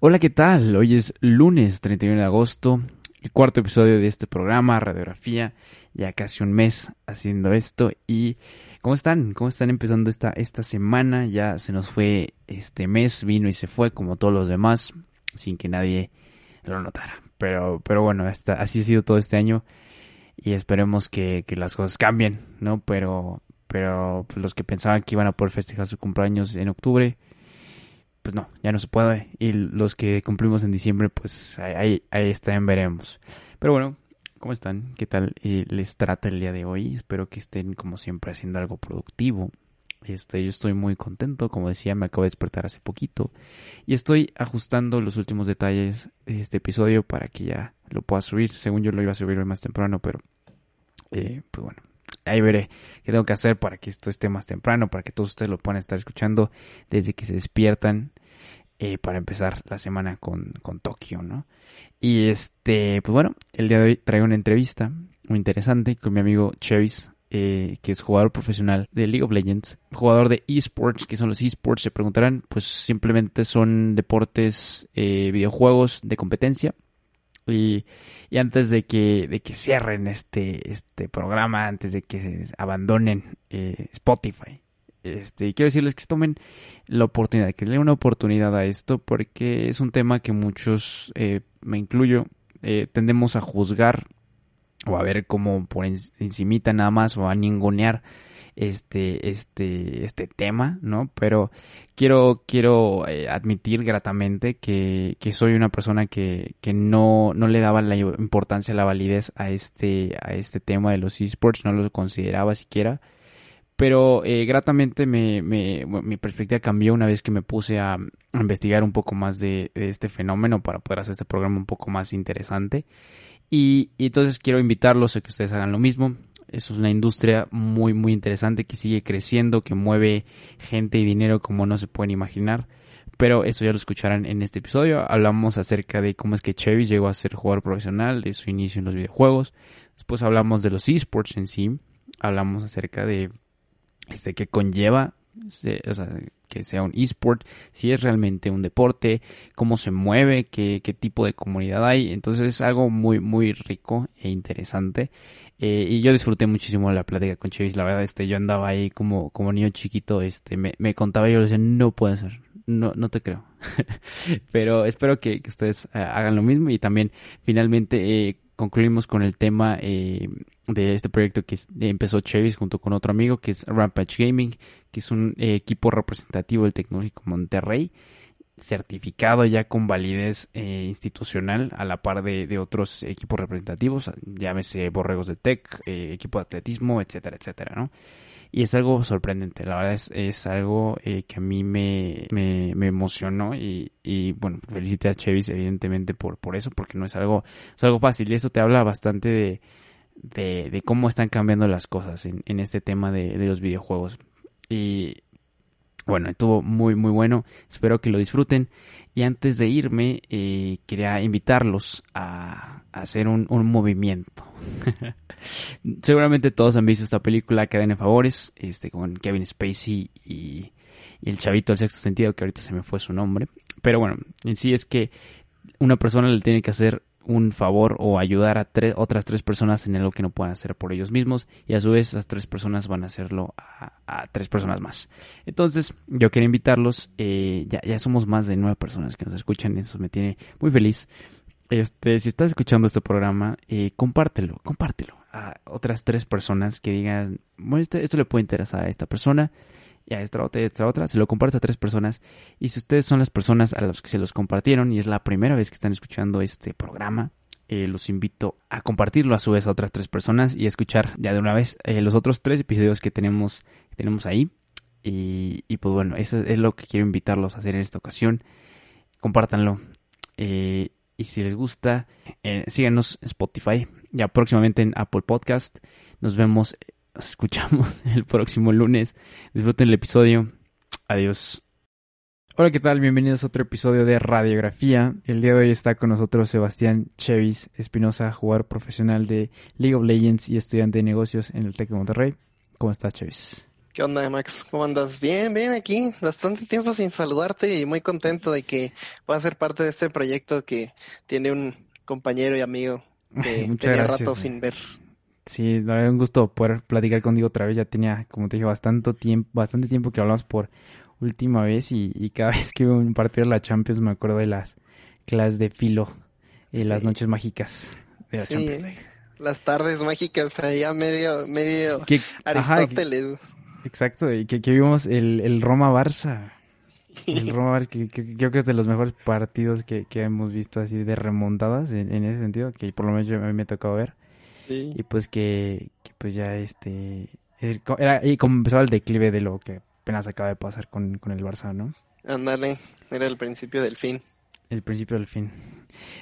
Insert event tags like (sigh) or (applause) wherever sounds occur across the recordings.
Hola, ¿qué tal? Hoy es lunes 31 de agosto, el cuarto episodio de este programa, Radiografía, ya casi un mes haciendo esto y ¿cómo están? ¿Cómo están empezando esta, esta semana? Ya se nos fue este mes, vino y se fue como todos los demás, sin que nadie lo notara. Pero, pero bueno, hasta, así ha sido todo este año y esperemos que, que las cosas cambien, ¿no? Pero, pero pues, los que pensaban que iban a poder festejar su cumpleaños en octubre, pues no, ya no se puede. Y los que cumplimos en diciembre, pues ahí, ahí está, veremos. Pero bueno, ¿cómo están? ¿Qué tal les trata el día de hoy? Espero que estén como siempre haciendo algo productivo. Este, yo estoy muy contento, como decía, me acabo de despertar hace poquito y estoy ajustando los últimos detalles de este episodio para que ya lo pueda subir. Según yo lo iba a subir hoy más temprano, pero eh, pues bueno, ahí veré qué tengo que hacer para que esto esté más temprano, para que todos ustedes lo puedan estar escuchando desde que se despiertan eh, para empezar la semana con, con Tokio, ¿no? Y este, pues bueno, el día de hoy traigo una entrevista muy interesante con mi amigo Chevis, eh, que es jugador profesional de League of Legends, jugador de esports, que son los esports, se preguntarán, pues simplemente son deportes, eh, videojuegos de competencia y, y antes de que, de que cierren este, este programa, antes de que abandonen eh, Spotify, este, quiero decirles que tomen la oportunidad, que le den una oportunidad a esto, porque es un tema que muchos, eh, me incluyo, eh, tendemos a juzgar o a ver como por encimita nada más o a ningunear este, este, este tema, ¿no? Pero quiero, quiero eh, admitir gratamente que, que, soy una persona que, que no, no le daba la importancia, la validez a este, a este tema de los esports, no lo consideraba siquiera. Pero eh, gratamente me, me, mi perspectiva cambió una vez que me puse a, investigar un poco más de, de, este fenómeno para poder hacer este programa un poco más interesante. Y, y entonces quiero invitarlos a que ustedes hagan lo mismo. Es una industria muy, muy interesante que sigue creciendo, que mueve gente y dinero como no se pueden imaginar. Pero eso ya lo escucharán en este episodio. Hablamos acerca de cómo es que Chevy llegó a ser jugador profesional, de su inicio en los videojuegos. Después hablamos de los esports en sí. Hablamos acerca de este que conlleva o sea, que sea un esport, si es realmente un deporte, cómo se mueve, qué, qué tipo de comunidad hay. Entonces es algo muy, muy rico e interesante. Eh, y yo disfruté muchísimo la plática con Chevis, la verdad, este, yo andaba ahí como, como niño chiquito, este, me, me contaba y yo le decía, no puede ser, no, no te creo. (laughs) Pero espero que, que ustedes eh, hagan lo mismo y también finalmente eh, concluimos con el tema eh, de este proyecto que empezó Chevis junto con otro amigo que es Rampage Gaming, que es un eh, equipo representativo del Tecnológico Monterrey certificado ya con validez eh, institucional a la par de, de, otros equipos representativos, llámese Borregos de Tech, eh, equipo de atletismo, etcétera, etcétera, ¿no? Y es algo sorprendente, la verdad es, es algo eh, que a mí me, me, me emocionó y, y, bueno, felicité a Chevis evidentemente por, por eso, porque no es algo, es algo fácil y eso te habla bastante de, de, de cómo están cambiando las cosas en, en este tema de, de los videojuegos. Y bueno, estuvo muy muy bueno, espero que lo disfruten. Y antes de irme, eh, quería invitarlos a, hacer un, un movimiento. (laughs) Seguramente todos han visto esta película Cadena de Favores, este, con Kevin Spacey y el chavito del sexto sentido, que ahorita se me fue su nombre. Pero bueno, en sí es que una persona le tiene que hacer un favor o ayudar a tres, otras tres personas en algo que no puedan hacer por ellos mismos y a su vez esas tres personas van a hacerlo a, tres personas más. Entonces yo quería invitarlos, eh, ya, ya somos más de nueve personas que nos escuchan eso me tiene muy feliz. Este, si estás escuchando este programa, eh, compártelo, compártelo a otras tres personas que digan, bueno, esto, esto le puede interesar a esta persona y a esta otra y esta otra, se lo comparte a tres personas. Y si ustedes son las personas a las que se los compartieron y es la primera vez que están escuchando este programa, eh, los invito a compartirlo a su vez a otras tres personas y a escuchar ya de una vez eh, los otros tres episodios que tenemos, que tenemos ahí. Y, pues bueno, eso es lo que quiero invitarlos a hacer en esta ocasión. Compártanlo. Eh, y si les gusta, síganos en Spotify. Ya próximamente en Apple Podcast. Nos vemos nos escuchamos (laughs) el próximo lunes. Disfruten el episodio. Adiós. Hola, ¿qué tal? Bienvenidos a otro episodio de Radiografía. El día de hoy está con nosotros Sebastián Chevis Espinosa, jugador profesional de League of Legends y estudiante de negocios en el TEC de Monterrey. ¿Cómo estás, Chevis? ¿Qué onda, Max? ¿Cómo andas? Bien, bien aquí. Bastante tiempo sin saludarte y muy contento de que puedas ser parte de este proyecto que tiene un compañero y amigo que (laughs) tenía rato sin ver. Sí, un gusto poder platicar contigo otra vez. Ya tenía, como te dije, bastante tiempo, bastante tiempo que hablamos por última vez y, cada (laughs) vez que hubo un partido de la Champions me acuerdo de las clases de filo y las noches mágicas de la Champions Las tardes mágicas allá medio, medio Aristóteles. Exacto, y que, vimos el, el Roma-Barça. El (laughs) Roma que, que, creo que es de los mejores partidos que, hemos visto así de remontadas en, ese sentido, que por lo menos yo, a mí me ha tocado ver. Y pues que, pues ya este... Era, y como empezaba el declive de lo que apenas acaba de pasar con, con el Barça, ¿no? Ándale, era el principio del fin. El principio del fin.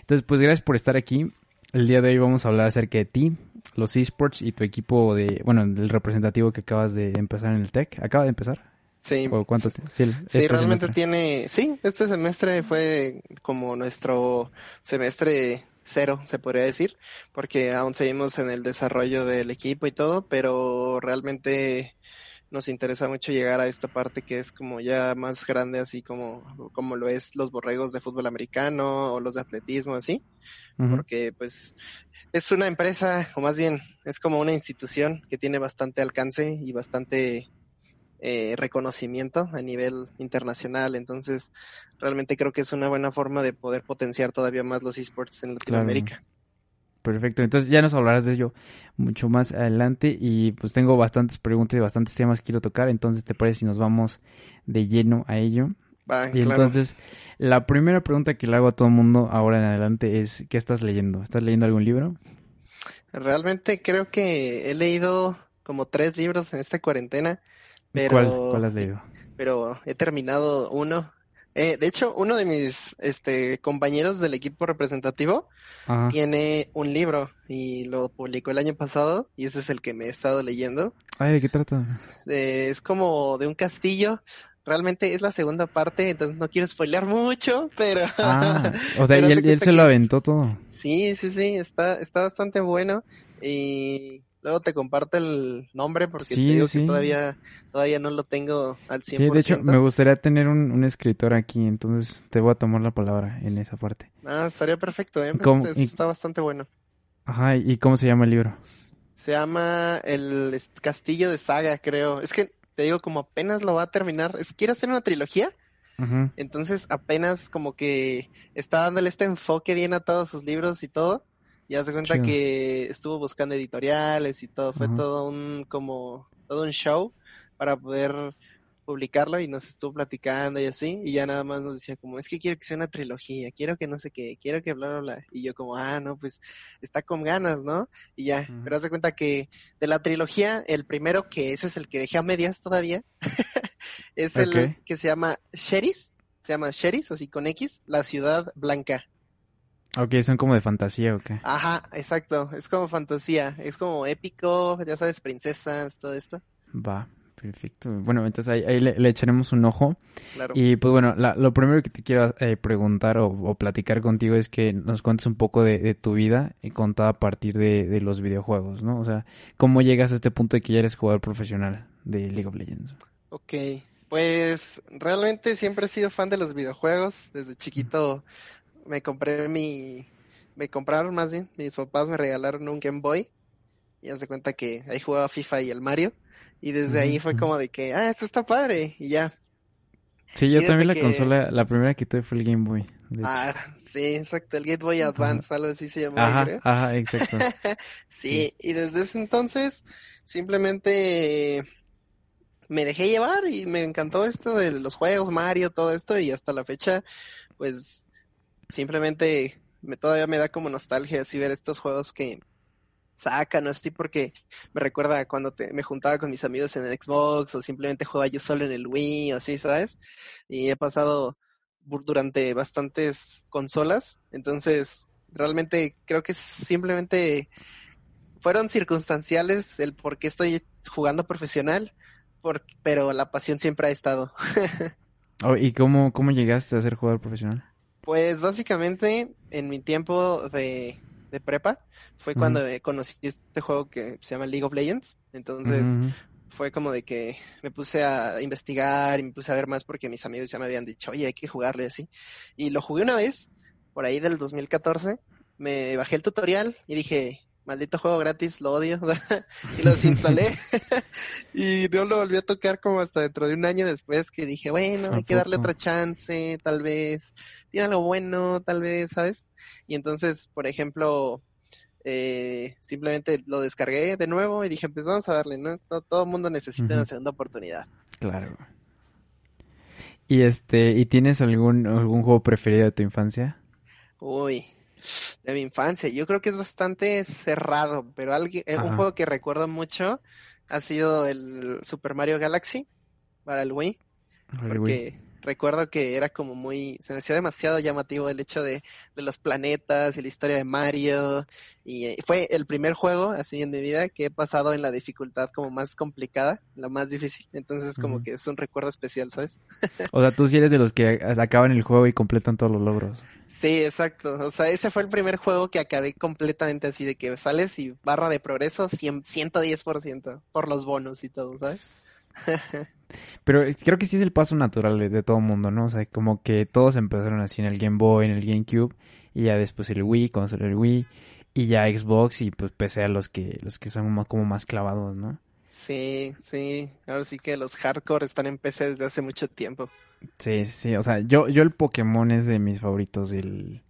Entonces, pues gracias por estar aquí. El día de hoy vamos a hablar acerca de ti, los esports y tu equipo de, bueno, el representativo que acabas de empezar en el TEC. ¿Acaba de empezar? Sí. ¿O cuánto? Sí, sí realmente tiene, sí, este semestre fue como nuestro semestre cero, se podría decir, porque aún seguimos en el desarrollo del equipo y todo, pero realmente nos interesa mucho llegar a esta parte que es como ya más grande, así como, como lo es los borregos de fútbol americano o los de atletismo, así porque pues es una empresa, o más bien es como una institución que tiene bastante alcance y bastante eh, reconocimiento a nivel internacional. Entonces, realmente creo que es una buena forma de poder potenciar todavía más los esports en Latinoamérica. Perfecto, entonces ya nos hablarás de ello mucho más adelante y pues tengo bastantes preguntas y bastantes temas que quiero tocar, entonces te parece si nos vamos de lleno a ello y entonces, la primera pregunta que le hago a todo el mundo ahora en adelante es, ¿qué estás leyendo? ¿Estás leyendo algún libro? Realmente creo que he leído como tres libros en esta cuarentena. Pero, ¿Cuál, ¿Cuál has leído? Pero he terminado uno. Eh, de hecho, uno de mis este, compañeros del equipo representativo tiene un libro y lo publicó el año pasado y ese es el que me he estado leyendo. Ay, ¿de qué trata? es como de un castillo realmente es la segunda parte, entonces no quiero spoilear mucho, pero... Ah, o sea, (laughs) y él, se lo aventó todo. Sí, sí, sí, está, está bastante bueno y luego te comparto el nombre porque te digo que todavía, todavía no lo tengo al 100%. Sí, de hecho, me gustaría tener un, escritor aquí, entonces te voy a tomar la palabra en esa parte. Ah, estaría perfecto, ¿eh? Pues, está bastante bueno. Ajá, ¿y cómo se llama el libro? Se llama El Castillo de Saga, creo. Es que te digo, como apenas lo va a terminar, es, quiere hacer una trilogía, entonces apenas como que está dándole este enfoque bien a todos sus libros y todo, y hace cuenta que estuvo buscando editoriales y todo, fue todo un como, todo un show para poder publicarlo y nos estuvo platicando y así, y ya nada más nos decía como, es que quiero que sea una trilogía, quiero que no sé qué, quiero que bla, bla, bla, y yo como, ah, no, pues está con ganas, ¿no? Y ya, pero hace cuenta que de la trilogía, el primero, que ese es el que dejé a medias todavía, (laughs) es el que se llama Sheris, se llama Sheris, así con X, la ciudad blanca. Ok, son como de fantasía, ok. Ajá, exacto, es como fantasía, es como épico, ya sabes, princesas, todo esto. Va. Perfecto. Bueno, entonces ahí, le, echaremos un ojo. Y pues bueno, lo primero que te quiero eh, preguntar o, platicar contigo es que nos cuentes un poco de, tu vida y contada a partir de, los videojuegos, ¿no? O sea, ¿cómo llegas a este punto de que ya eres jugador profesional de League of Legends? Ok, pues realmente siempre he sido fan de los videojuegos. Desde chiquito me compré mi... Me compraron más bien, mis papás me regalaron un Game Boy. Y haz de cuenta que ahí jugaba FIFA y el Mario. Y desde ahí fue como de que, ah, esto está padre, y ya. Sí, yo también la consola, la primera que tuve fue el Game Boy. Ah, sí, exacto, el Game Boy Advance, algo así se llamaba, ajá, Ajá, exacto. (laughs) sí, y desde ese entonces simplemente me dejé llevar y me encantó esto de los juegos, Mario, todo esto, y hasta la fecha, pues simplemente me todavía me da como nostalgia así ver estos juegos que saca, no estoy porque me recuerda cuando me juntaba con mis amigos en el Xbox o simplemente jugaba yo solo en el Wii o así, ¿sabes? Y he pasado durante bastantes consolas, entonces realmente creo que simplemente fueron circunstanciales el por qué estoy jugando profesional, pero la pasión siempre ha estado. (laughs) Oh, ¿Y cómo, cómo llegaste a ser jugador profesional? Pues básicamente en mi tiempo de, prepa fue cuando conocí este juego que se llama League of Legends. Entonces fue como de que me puse a investigar y me puse a ver más porque mis amigos ya me habían dicho, oye, hay que jugarle así. Y lo jugué una vez, por ahí del 2014, me bajé el tutorial y dije, maldito juego gratis, lo odio, (laughs) y lo desinstalé. (laughs) y no lo volví a tocar como hasta dentro de un año después que dije, bueno, hay que darle otra chance, tal vez, tiene algo bueno, tal vez, ¿sabes? Y entonces, por ejemplo, eh, simplemente lo descargué de nuevo y dije, pues vamos a darle, ¿no? Todo, el mundo necesita una segunda oportunidad. Claro. ¿Y este, y tienes algún, algún juego preferido de tu infancia? Uy, de mi infancia. Yo creo que es bastante cerrado, pero alguien, eh, un juego que recuerdo mucho ha sido el Super Mario Galaxy para el Wii. porque recuerdo que era como muy, se me hacía demasiado llamativo el hecho de, de los planetas y la historia de Mario. Y eh, fue el primer juego así en mi vida que he pasado en la dificultad como más complicada, la más difícil. Entonces como que es un recuerdo especial, ¿sabes? (laughs) o sea, tú sí eres de los que acaban el juego y completan todos los logros. Sí, exacto. O sea, ese fue el primer juego que acabé completamente así, de que sales y barra de progreso 100, 110% por los bonos y todo, ¿sabes? (laughs) Pero creo que sí es el paso natural de, todo mundo, ¿no? O sea, como que todos empezaron así en el Game Boy, en el GameCube, y ya después el Wii, cuando salió el Wii, y ya Xbox, y pues pese a los que, los que son como más clavados, ¿no? Sí, sí, ahora sí que los hardcore están en PC desde hace mucho tiempo. Sí, sí, o sea, yo, yo el Pokémon es de mis favoritos, el,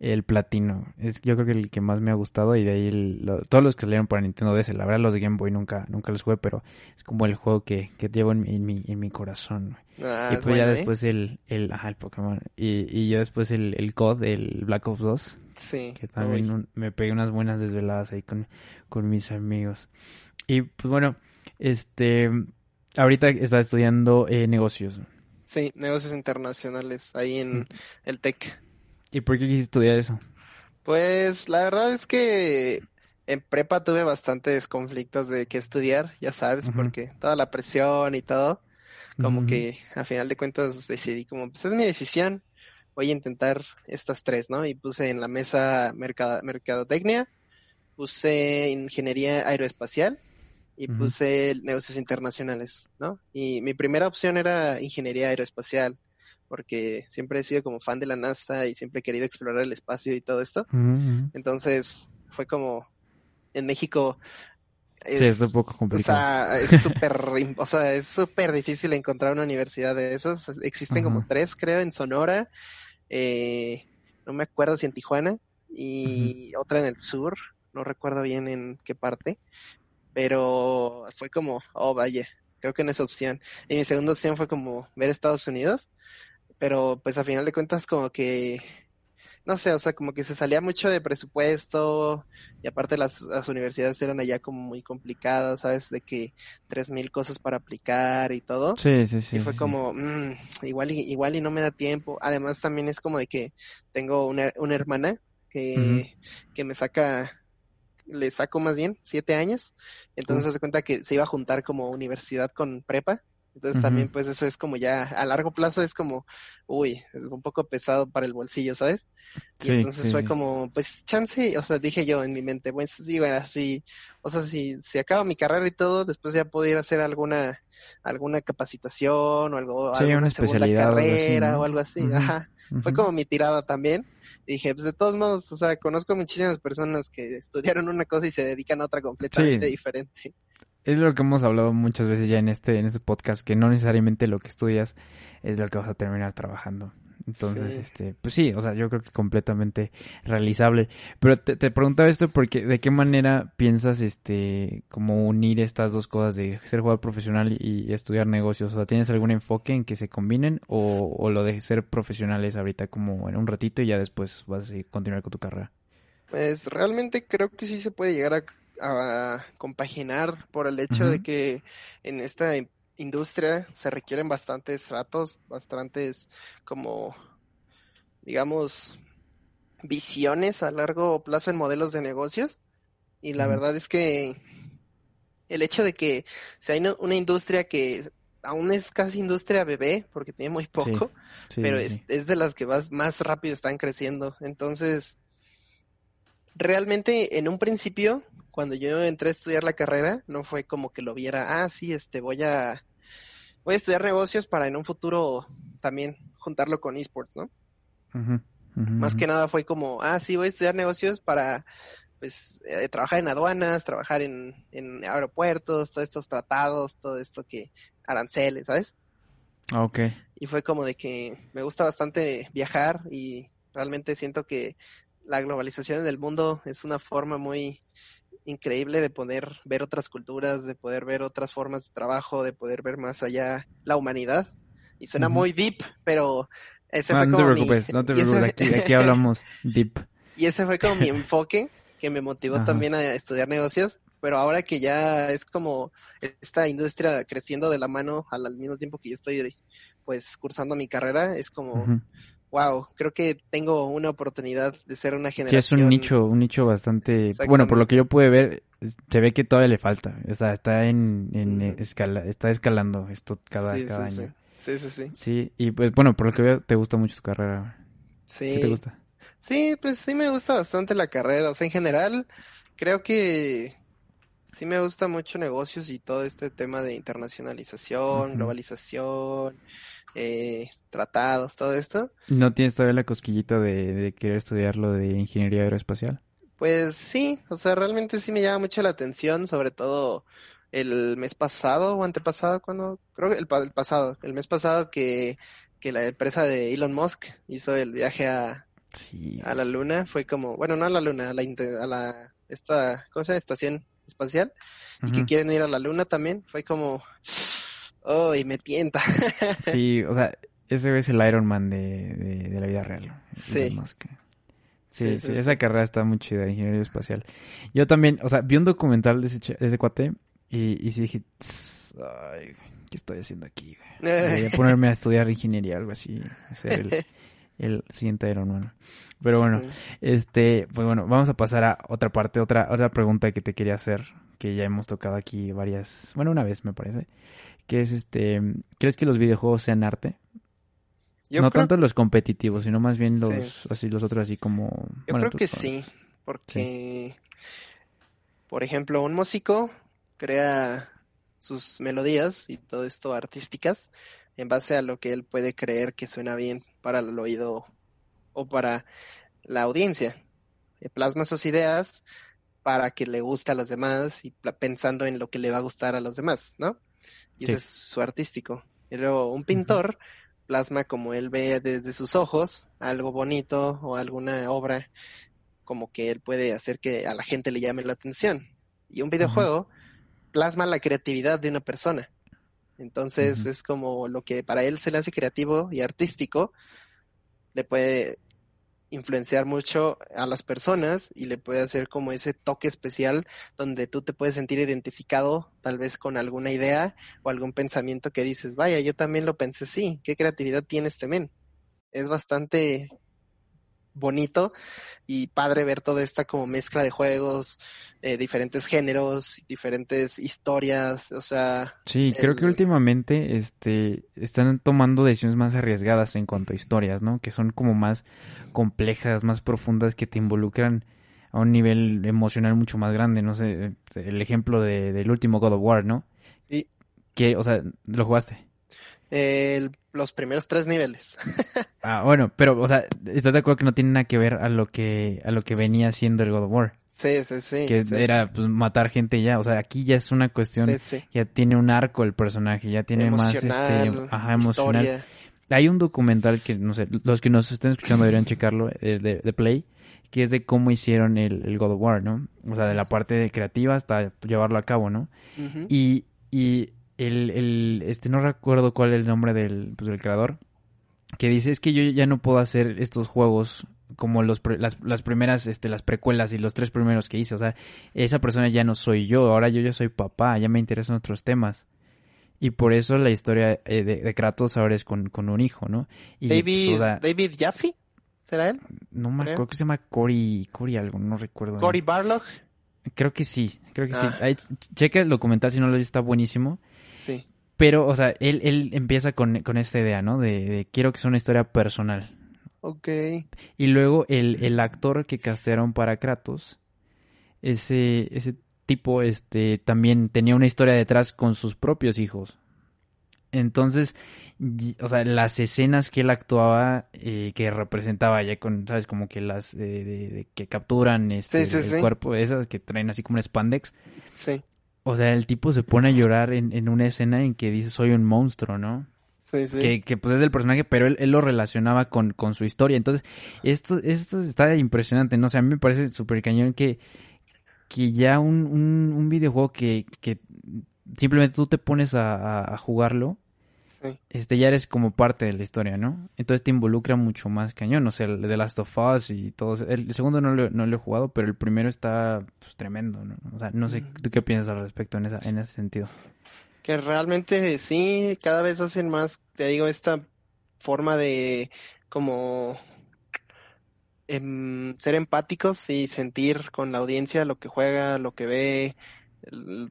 el platino. Es yo creo que el que más me ha gustado y de ahí todos los que salieron para Nintendo DS, la verdad los de Game Boy nunca, nunca los jugué, pero es como el juego que, que llevo en, mi, en mi corazón. Ah, y pues ya ¿eh? después el, el, ajá, el Pokémon. Y, y ya después el, el COD, el Black Ops 2. Sí. Que también me pegué unas buenas desveladas ahí con, con mis amigos. Y pues bueno, este, ahorita está estudiando eh, negocios. Sí, negocios internacionales, ahí en el TEC. ¿Y por qué quisiste estudiar eso? Pues la verdad es que en prepa tuve bastantes conflictos de qué estudiar, ya sabes, porque toda la presión y todo, como que a final de cuentas decidí como, pues es mi decisión, voy a intentar estas tres, ¿no? Y puse en la mesa mercadotecnia, puse ingeniería aeroespacial y puse negocios internacionales, ¿no? Y mi primera opción era ingeniería aeroespacial, porque siempre he sido como fan de la NASA y siempre he querido explorar el espacio y todo esto. Entonces fue como en México es, un poco complicado. O sea, es súper, (laughs) o sea, es súper difícil encontrar una universidad de esos. Existen como tres, creo, en Sonora. Eh, no me acuerdo si en Tijuana y otra en el sur. No recuerdo bien en qué parte pero fue como, oh, vaya, creo que no es opción. Y mi segunda opción fue como ver Estados Unidos, pero pues a final de cuentas como que, no sé, o sea, como que se salía mucho de presupuesto y aparte las, las universidades eran allá como muy complicadas, ¿sabes? De que tres mil cosas para aplicar y todo. Sí, sí, sí. Y fue como, mm, igual, y, igual y no me da tiempo. Además también es como de que tengo una, una hermana que, que me saca le saco más bien siete años, entonces se cuenta que se iba a juntar como universidad con prepa, entonces también pues eso es como ya a largo plazo es como, uy, es un poco pesado para el bolsillo, ¿sabes? Y entonces fue como, pues chance, o sea, dije yo en mi mente, pues sí, bueno, así, o sea, si, si acabo mi carrera y todo, después ya puedo ir a hacer alguna, alguna capacitación o algo, alguna una segunda carrera o algo así, ajá. Fue como mi tirada también dije, pues de todos modos, o sea, conozco muchísimas personas que estudiaron una cosa y se dedican a otra completamente diferente. Es lo que hemos hablado muchas veces ya en este, en este podcast, que no necesariamente lo que estudias es lo que vas a terminar trabajando. Entonces, este, pues sí, o sea, yo creo que es completamente realizable. Pero te, te, preguntaba esto porque de qué manera piensas, este, como unir estas dos cosas de ser jugador profesional y, estudiar negocios. O sea, ¿tienes algún enfoque en que se combinen o, o lo de ser profesionales ahorita como en un ratito y ya después vas a continuar con tu carrera? Pues realmente creo que sí se puede llegar a, a compaginar por el hecho de que en esta industria se requieren bastantes tratos, bastantes como, digamos, visiones a largo plazo en modelos de negocios. Y la verdad es que el hecho de que sea una industria que aún es casi industria bebé, porque tiene muy poco, pero es, es, de las que más, más rápido están creciendo. Entonces, realmente en un principio cuando yo entré a estudiar la carrera, no fue como que lo viera, ah, sí, este, voy a, voy a estudiar negocios para en un futuro también juntarlo con esports, ¿no? Más que nada fue como, ah, sí, voy a estudiar negocios para, pues, eh, trabajar en aduanas, trabajar en, en aeropuertos, todos estos tratados, todo esto que, aranceles, ¿sabes? Ah, ok. Y fue como de que me gusta bastante viajar y realmente siento que la globalización del mundo es una forma muy increíble de poder ver otras culturas, de poder ver otras formas de trabajo, de poder ver más allá la humanidad. Y suena muy deep, pero ese fue no como te preocupes, no te (laughs) preocupes, aquí, aquí (laughs) hablamos deep. Y ese fue como mi (laughs) enfoque que me motivó también a estudiar negocios, pero ahora que ya es como esta industria creciendo de la mano al, mismo tiempo que yo estoy pues cursando mi carrera, es como, wow, creo que tengo una oportunidad de ser una generación. Sí, es un nicho, un nicho bastante, bueno, por lo que yo pude ver, se ve que todavía le falta, o sea, está en, en escala, está escalando esto cada, cada año. Sí. sí, sí, sí. y pues bueno, por lo que veo, te gusta mucho tu carrera. Sí. ¿Qué te gusta? Sí, pues sí me gusta bastante la carrera, o sea, en general, creo que sí me gusta mucho negocios y todo este tema de internacionalización, globalización, eh, tratados, todo esto. ¿No tienes todavía la cosquillita de, querer estudiar lo de ingeniería aeroespacial? Pues sí, o sea, realmente sí me llama mucho la atención, sobre todo el mes pasado o antepasado, cuando, creo que el, pasado, el mes pasado que, que la empresa de Elon Musk hizo el viaje a, a la luna, fue como, bueno, no a la luna, a la, a la esta, ¿cómo se llama? Estación espacial, y que quieren ir a la luna también, fue como, oh, y me tienta. (laughs) sí, o sea, ese es el Iron Man de, de, la vida real. Sí. Sí, sí, esa carrera está muy chida, ingeniería espacial. Yo también, o sea, vi un documental de ese, ese cuate y, y sí dije, ay, ¿qué estoy haciendo aquí? Voy (laughs) a ponerme a estudiar ingeniería, algo así, ser el, el siguiente Iron Man. Pero bueno, este, pues bueno, vamos a pasar a otra parte, otra, otra pregunta que te quería hacer, que ya hemos tocado aquí varias, bueno, una vez me parece, que es este, ¿crees que los videojuegos sean arte? no tanto los competitivos, sino más bien los, así, los otros así como... Yo creo que sí, porque, por ejemplo, un músico crea sus melodías y todo esto artísticas en base a lo que él puede creer que suena bien para el oído o para la audiencia. Eh, plasma sus ideas para que le guste a los demás y pensando en lo que le va a gustar a los demás, ¿no? Y ese es su artístico. Pero un pintor plasma como él ve desde sus ojos algo bonito o alguna obra como que él puede hacer que a la gente le llame la atención. Y un videojuego plasma la creatividad de una persona. Entonces es como lo que para él se le hace creativo y artístico, le puede influenciar mucho a las personas y le puede hacer como ese toque especial donde tú te puedes sentir identificado tal vez con alguna idea o algún pensamiento que dices, vaya, yo también lo pensé, sí, qué creatividad tiene este men. Es bastante bonito y padre ver toda esta como mezcla de juegos, eh, diferentes géneros, diferentes historias, o sea... Sí, creo que últimamente este, están tomando decisiones más arriesgadas en cuanto a historias, ¿no? Que son como más complejas, más profundas, que te involucran a un nivel emocional mucho más grande, no sé, el ejemplo de, del último God of War, ¿no? Sí. Que, o sea, ¿lo jugaste? Los primeros tres niveles. (laughs) ah, bueno, pero, o sea, ¿estás de acuerdo que no tiene nada que ver a lo que, a lo que venía siendo el God of War? Sí, sí, sí. Que era pues, matar gente ya. O sea, aquí ya es una cuestión. Ya tiene un arco el personaje, ya tiene más este. Ajá, emocional. Hay un documental que, no sé, los que nos estén escuchando deberían checarlo, eh, de, Play, que es de cómo hicieron el, God of War, ¿no? O sea, de la parte creativa hasta llevarlo a cabo, ¿no? Y, y el, el, este, no recuerdo cuál es el nombre del, pues, del creador, que dice, es que yo ya no puedo hacer estos juegos como los las, las, primeras, este, las precuelas y los tres primeros que hice. O sea, esa persona ya no soy yo, ahora yo ya soy papá, ya me interesan otros temas. Y por eso la historia eh, de, Kratos ahora es con, con un hijo, ¿no? Y David, David Jaffe, ¿será él? No me acuerdo que se llama Cory, Cory algo, no recuerdo. Cory Barlog. Creo que sí, creo que sí. Ah. checa el documental si no lo está buenísimo. Sí. Pero, o sea, él, él empieza con, con esta idea, ¿no? De, quiero que sea una historia personal. Ok. Y luego el, el actor que castearon para Kratos ese, ese tipo este, también tenía una historia detrás con sus propios hijos. Entonces, o sea, las escenas que él actuaba, eh, que representaba ya con, ¿sabes? Como que las de, que capturan este, el cuerpo, esas que traen así como un spandex. Sí. O sea, el tipo se pone a llorar en, en una escena en que dice, soy un monstruo, ¿no? Sí, sí. Que, que, pues es del personaje, pero él, él lo relacionaba con, con, su historia. Entonces, esto, esto está impresionante, ¿no? O sea, a mí me parece súper cañón que, que ya un, un, un videojuego que, que simplemente tú te pones a, a, jugarlo, este ya eres como parte de la historia, ¿no? Entonces te involucra mucho más cañón, o sea, el de Last of Us y todo. El, segundo no lo, no lo he jugado, pero el primero está pues, tremendo, ¿no? O sea, no sé, ¿tú qué piensas al respecto en, esa, en ese sentido? Que realmente sí, cada vez hacen más, te digo, esta forma de como em, ser empáticos y sentir con la audiencia lo que juega, lo que ve,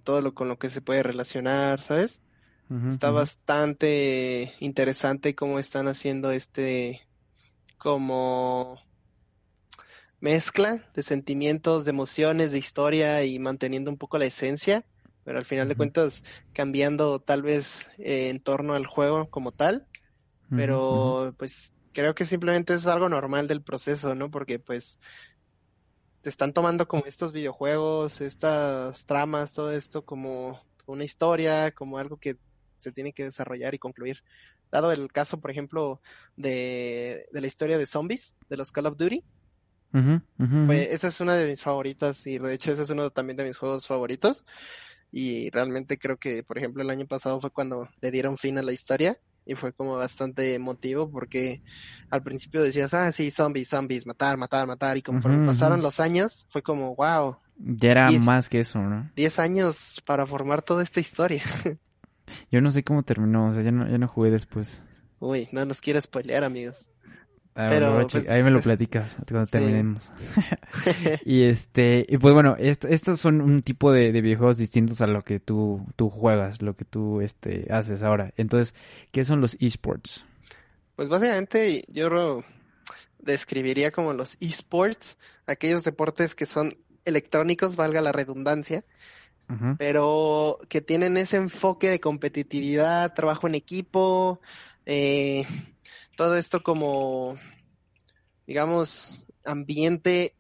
todo lo con lo que se puede relacionar, ¿sabes? Está bastante interesante cómo están haciendo este como mezcla de sentimientos, de emociones, de historia y manteniendo un poco la esencia, pero al final de cuentas cambiando tal vez eh, en torno al juego como tal, pero pues creo que simplemente es algo normal del proceso, ¿no? Porque pues te están tomando como estos videojuegos, estas tramas, todo esto como una historia, como algo que se tiene que desarrollar y concluir. Dado el caso, por ejemplo, de, de la historia de zombies, de los Call of Duty. Pues, esa es una de mis favoritas y de hecho ese es uno también de mis juegos favoritos. Y realmente creo que, por ejemplo, el año pasado fue cuando le dieron fin a la historia y fue como bastante emotivo porque al principio decías, ah, sí, zombies, zombies, matar, matar, matar. Y conforme pasaron los años, fue como, wow. Ya era más que eso, ¿no? Diez años para formar toda esta historia. (laughs) (laughs) Yo no sé cómo terminó, o sea, ya no, ya no jugué después. Uy, no nos quiero spoilear, amigos. Ah, Pero, pues, ahí me lo (laughs) platicas cuando terminemos. (laughs) y este, y pues bueno, estos son un tipo de, videojuegos distintos a lo que tú, tú juegas, lo que tú este, haces ahora. Entonces, ¿qué son los esports? Pues básicamente yo describiría como los esports, aquellos deportes que son electrónicos, valga la redundancia, pero que tienen ese enfoque de competitividad, trabajo en equipo, eh, todo esto como, digamos, ambiente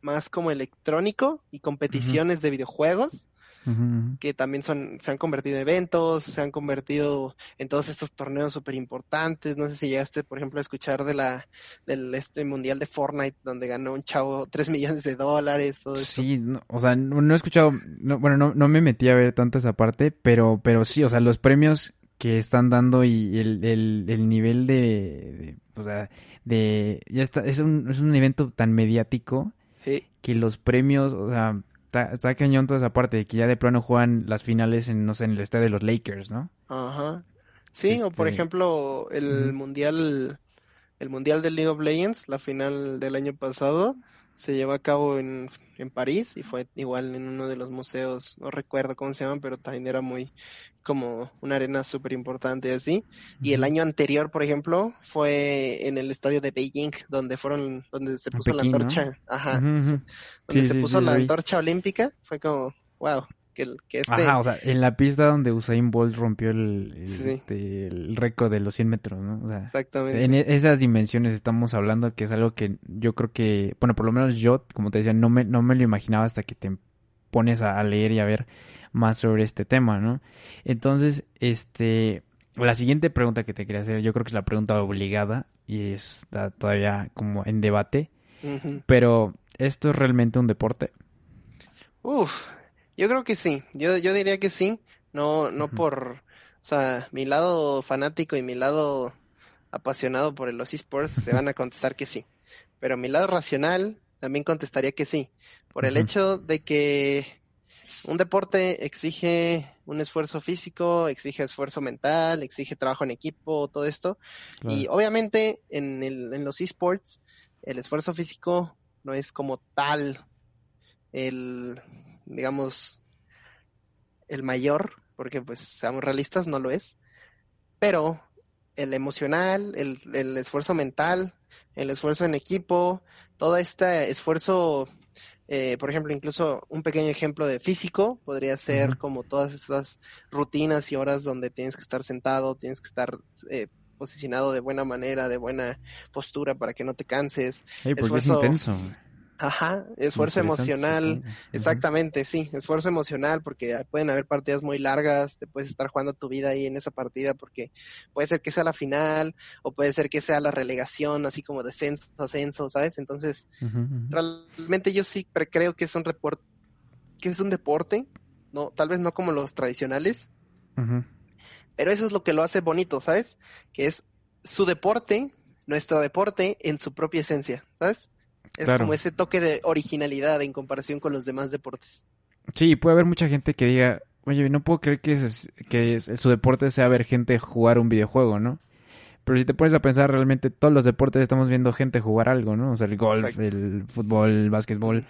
más como electrónico y competiciones de videojuegos que también son, se han convertido en eventos, se han convertido en todos estos torneos súper importantes. No sé si llegaste, por ejemplo, a escuchar de la, del este mundial de Fortnite, donde ganó un chavo 3 (laughs) millones de dólares, todo. Sí, o sea, no, he escuchado, bueno, no, no me metí a ver tanto esa parte, pero, pero sí, o sea, los premios que están dando y el, el, el nivel de, o sea, de, ya está, es un, es un evento tan mediático que los premios, o sea, está, cañón toda esa parte de que ya de plano juegan las finales en, no sé, en el estadio de los Lakers, ¿no? Ajá. Sí, o por este, ejemplo, el mundial, el mundial del League of Legends, la final del año pasado, se llevó a cabo en, en París y fue igual en uno de los museos, no recuerdo cómo se llaman, pero también era muy como una arena súper importante así. Y el año anterior, por ejemplo, fue en el estadio de Beijing, donde fueron, donde se puso la antorcha, ajá, donde se puso la antorcha olímpica, fue como, wow, que, que este... Ajá, o sea, en la pista donde Usain Bolt rompió el, este, el récord de los 100 metros, ¿no? O sea, Exactamente. En e, esas dimensiones estamos hablando que es algo que yo creo que, bueno, por lo menos yo, como te decía, no me, no me lo imaginaba hasta que te pones a, leer y a ver más sobre este tema, ¿no? Entonces, este, la siguiente pregunta que te quería hacer, yo creo que es la pregunta obligada y está todavía como en debate, pero ¿esto es realmente un deporte? Uf, yo creo que sí, yo, yo diría que sí, no, no por, o sea, mi lado fanático y mi lado apasionado por los esports se van a (laughs) contestar que sí, pero mi lado racional también contestaría que sí, por el hecho de que un deporte exige un esfuerzo físico, exige esfuerzo mental, exige trabajo en equipo, todo esto. Y obviamente en, el, en los esports el esfuerzo físico no es como tal el, digamos, el mayor, porque pues seamos realistas, no lo es. Pero el emocional, el, el esfuerzo mental, el esfuerzo en equipo, todo este esfuerzo eh, por ejemplo, incluso un pequeño ejemplo de físico podría ser como todas estas rutinas y horas donde tienes que estar sentado, tienes que estar eh, posicionado de buena manera, de buena postura para que no te canses. porque es intenso. Ajá, esfuerzo emocional, exactamente, sí, esfuerzo emocional, porque pueden haber partidas muy largas, te puedes estar jugando tu vida ahí en esa partida, porque puede ser que sea la final, o puede ser que sea la relegación, así como descenso, ascenso, ¿sabes? Entonces, realmente yo sí creo que es un report, que es un deporte, no, tal vez no como los tradicionales, pero eso es lo que lo hace bonito, ¿sabes? Que es su deporte, nuestro deporte en su propia esencia, ¿sabes? Es como ese toque de originalidad en comparación con los demás deportes. Sí, puede haber mucha gente que diga, oye, no puedo creer que, que su deporte sea ver gente jugar un videojuego, ¿no? Pero si te pones a pensar, realmente todos los deportes estamos viendo gente jugar algo, ¿no? O sea, el golf, el fútbol, el básquetbol.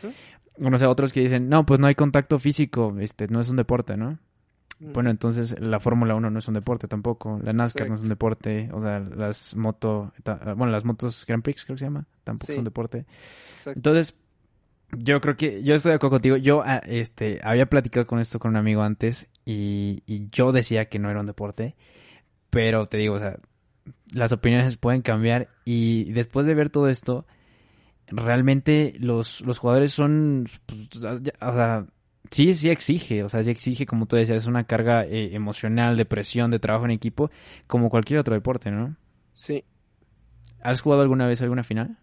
O no sé, otros que dicen, no, pues no hay contacto físico, este, no es un deporte, ¿no? Bueno, entonces la Fórmula 1 no es un deporte tampoco, la NASCAR no es un deporte, o sea, las moto, bueno, las motos Grand Prix creo que se llama, tampoco es un deporte. Entonces, yo creo que, yo estoy de acuerdo contigo, yo ah, este, había platicado con esto con un amigo antes y, y yo decía que no era un deporte, pero te digo, o sea, las opiniones pueden cambiar y después de ver todo esto, realmente los, los jugadores son, pues, o sea, sí, sí exige, o sea, sí exige, como tú decías, una carga eh, emocional, de presión, de trabajo en equipo, como cualquier otro deporte, ¿no? Sí. ¿Has jugado alguna vez alguna final?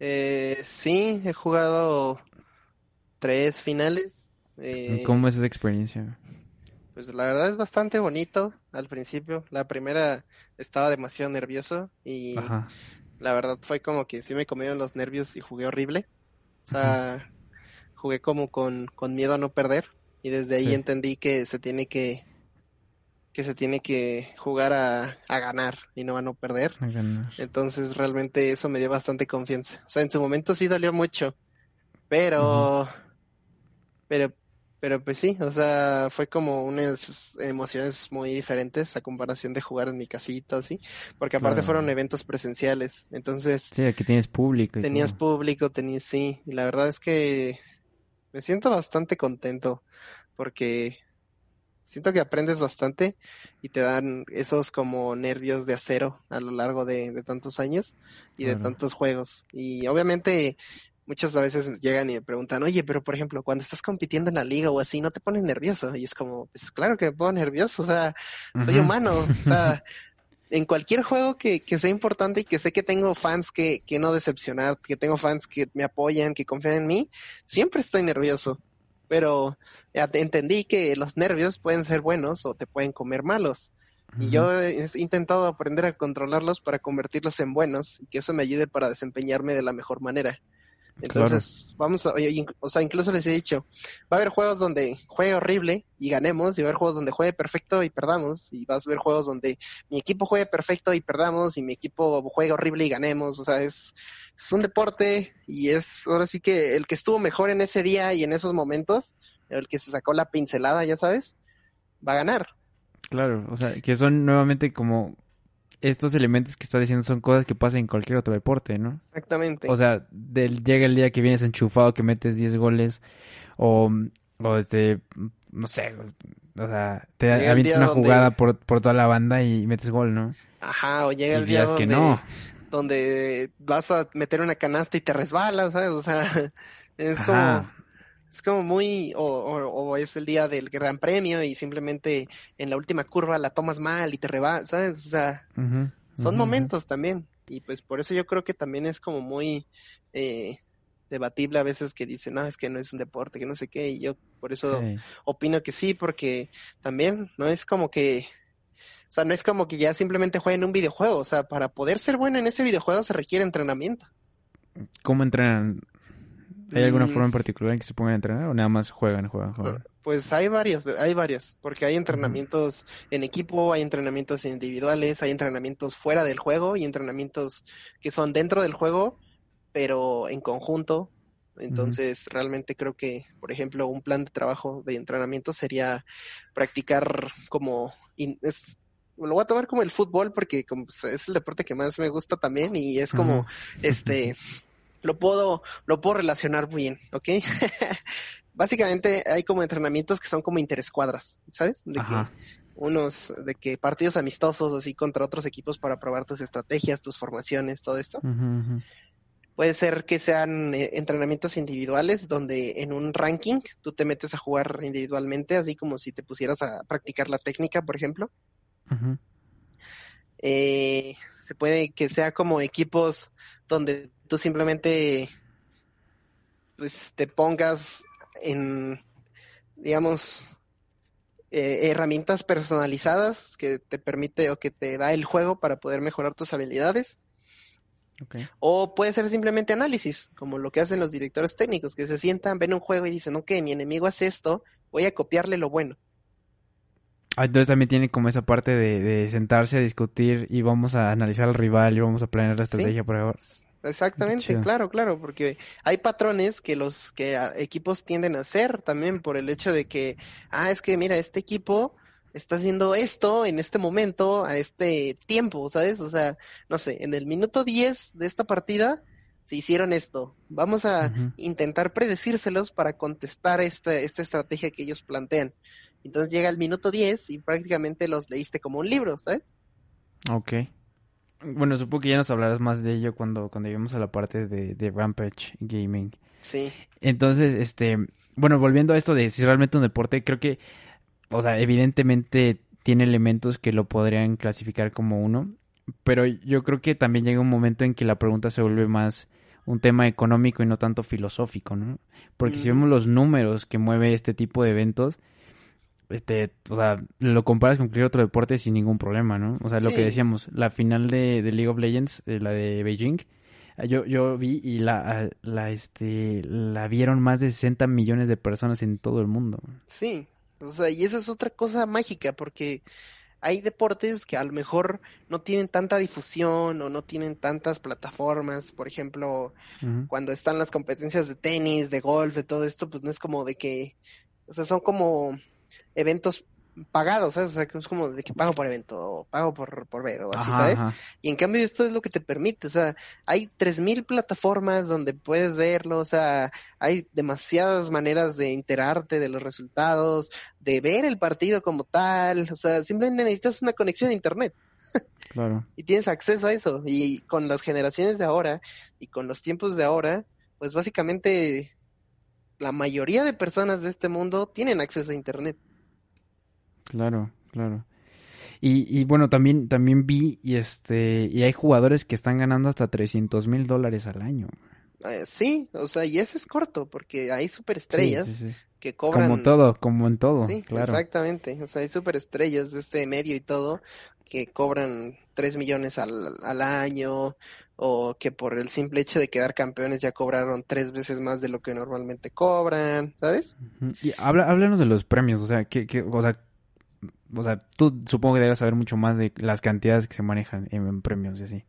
Eh, sí, he jugado tres finales. Eh, ¿Cómo es esa experiencia? Pues la verdad es bastante bonito al principio. La primera estaba demasiado nervioso y la verdad fue como que sí me comieron los nervios y jugué horrible. O sea, jugué como con, con miedo a no perder y desde ahí entendí que se tiene que que se tiene que jugar a, a ganar y no a no perder. Entonces realmente eso me dio bastante confianza. O sea, en su momento sí dolió mucho, pero, pero, pero pues sí, o sea, fue como unas emociones muy diferentes a comparación de jugar en mi casita, así, porque aparte fueron eventos presenciales, entonces. Sí, aquí tienes público. tenías público, tenías, sí, y la verdad es que me siento bastante contento porque siento que aprendes bastante y te dan esos como nervios de acero a lo largo de, tantos años y de tantos juegos. Y obviamente muchas veces llegan y me preguntan, oye, pero por ejemplo, cuando estás compitiendo en la liga o así, ¿no te pones nervioso? Y es como, pues claro que me pongo nervioso, o sea, soy humano, o sea, (laughs) en cualquier juego que, que, sea importante y que sé que tengo fans que, que no decepcionar, que tengo fans que me apoyan, que confían en mí, siempre estoy nervioso. Pero entendí que los nervios pueden ser buenos o te pueden comer malos. Y yo he intentado aprender a controlarlos para convertirlos en buenos y que eso me ayude para desempeñarme de la mejor manera. Entonces, vamos a, o sea, incluso les he dicho, va a haber juegos donde juegue horrible y ganemos, y va a haber juegos donde juegue perfecto y perdamos, y vas a ver juegos donde mi equipo juegue perfecto y perdamos, y mi equipo juegue horrible y ganemos, o sea, es, es un deporte y es ahora sí que el que estuvo mejor en ese día y en esos momentos, el que se sacó la pincelada, ya sabes, va a ganar. Claro, o sea, que son nuevamente como estos elementos que estás diciendo son cosas que pasan en cualquier otro deporte, ¿no? Exactamente. O sea, llega el día que vienes enchufado, que metes 10 goles, o, o este, no sé, o sea, te avientas una jugada por, por toda la banda y metes gol, ¿no? Ajá, o llega el día donde, que no. donde vas a meter una canasta y te resbalas, ¿sabes? O sea, (laughs) es como es como muy, o, o, es el día del gran premio y simplemente en la última curva la tomas mal y te rebasas, ¿sabes? O sea, son momentos también. Y pues por eso yo creo que también es como muy eh, debatible a veces que dicen, no, es que no es un deporte, que no sé qué. Y yo por eso opino que sí, porque también no es como que, o sea, no es como que ya simplemente jueguen un videojuego. O sea, para poder ser bueno en ese videojuego se requiere entrenamiento. ¿Cómo entrenan? ¿Hay alguna forma en particular en que se pongan a entrenar o nada más juegan, juegan, juegan? Pues hay varias, hay varias, porque hay entrenamientos en equipo, hay entrenamientos individuales, hay entrenamientos fuera del juego y entrenamientos que son dentro del juego, pero en conjunto. Entonces, realmente creo que, por ejemplo, un plan de trabajo de entrenamiento sería practicar como... lo voy a tomar como el fútbol porque es el deporte que más me gusta también y es como, este (laughs) lo puedo, lo puedo relacionar bien, ¿ok? (laughs) Básicamente hay como entrenamientos que son como interescuadras, ¿sabes? De que unos, de que partidos amistosos así contra otros equipos para probar tus estrategias, tus formaciones, todo esto. Puede ser que sean eh, entrenamientos individuales donde en un ranking tú te metes a jugar individualmente, así como si te pusieras a practicar la técnica, por ejemplo. eh, se puede que sea como equipos donde tú simplemente pues te pongas en digamos eh, herramientas personalizadas que te permite o que te da el juego para poder mejorar tus habilidades. O puede ser simplemente análisis, como lo que hacen los directores técnicos, que se sientan, ven un juego y dicen, ok, mi enemigo hace esto, voy a copiarle lo bueno. Ah, entonces también tiene como esa parte de, sentarse a discutir y vamos a analizar al rival y vamos a planear la estrategia por ahora. Exactamente, claro, claro, porque hay patrones que los que equipos tienden a hacer también por el hecho de que, ah, es que mira, este equipo está haciendo esto en este momento, a este tiempo, ¿sabes? O sea, no sé, en el minuto 10 de esta partida se hicieron esto. Vamos a intentar predecírselos para contestar esta, esta estrategia que ellos plantean. Entonces llega el minuto 10 y prácticamente los leíste como un libro, ¿sabes? Ok. Bueno, supongo que ya nos hablarás más de ello cuando, cuando lleguemos a la parte de, de Rampage Gaming. Sí. Entonces, este, bueno, volviendo a esto de si realmente un deporte, creo que o sea, evidentemente tiene elementos que lo podrían clasificar como uno, pero yo creo que también llega un momento en que la pregunta se vuelve más un tema económico y no tanto filosófico, ¿no? Porque si vemos los números que mueve este tipo de eventos, este, o sea, lo comparas con cualquier otro deporte sin ningún problema, ¿no? O sea, lo que decíamos, la final de, League of Legends, eh, la de Beijing, yo, yo vi y la, la, este, la vieron más de 60 millones de personas en todo el mundo. Sí, o sea, y eso es otra cosa mágica, porque hay deportes que a lo mejor no tienen tanta difusión o no tienen tantas plataformas. Por ejemplo, cuando están las competencias de tenis, de golf, de todo esto, pues no es como de que, o sea, son como eventos pagados, ¿sabes? O sea, que es como de que pago por evento, o pago por, por ver, o así, ¿sabes? Y en cambio esto es lo que te permite, o sea, hay tres mil plataformas donde puedes verlo, o sea, hay demasiadas maneras de enterarte de los resultados, de ver el partido como tal, o sea, simplemente necesitas una conexión a internet. Claro. y tienes acceso a eso, y con las generaciones de ahora, y con los tiempos de ahora, pues básicamente la mayoría de personas de este mundo tienen acceso a internet. Claro, claro. Y, y bueno, también, también vi y este y hay jugadores que están ganando hasta 300 mil dólares al año. Eh, sí, o sea, y eso es corto, porque hay superestrellas que cobran... Como todo, como en todo, sí, exactamente. O sea, hay superestrellas de este medio y todo que cobran 3 millones al, al año o que por el simple hecho de quedar campeones ya cobraron tres veces más de lo que normalmente cobran, ¿sabes? Y habla, háblanos de los premios, o sea, que, que, o sea, o sea, tú supongo que debes saber mucho más de las cantidades que se manejan en, premios y así.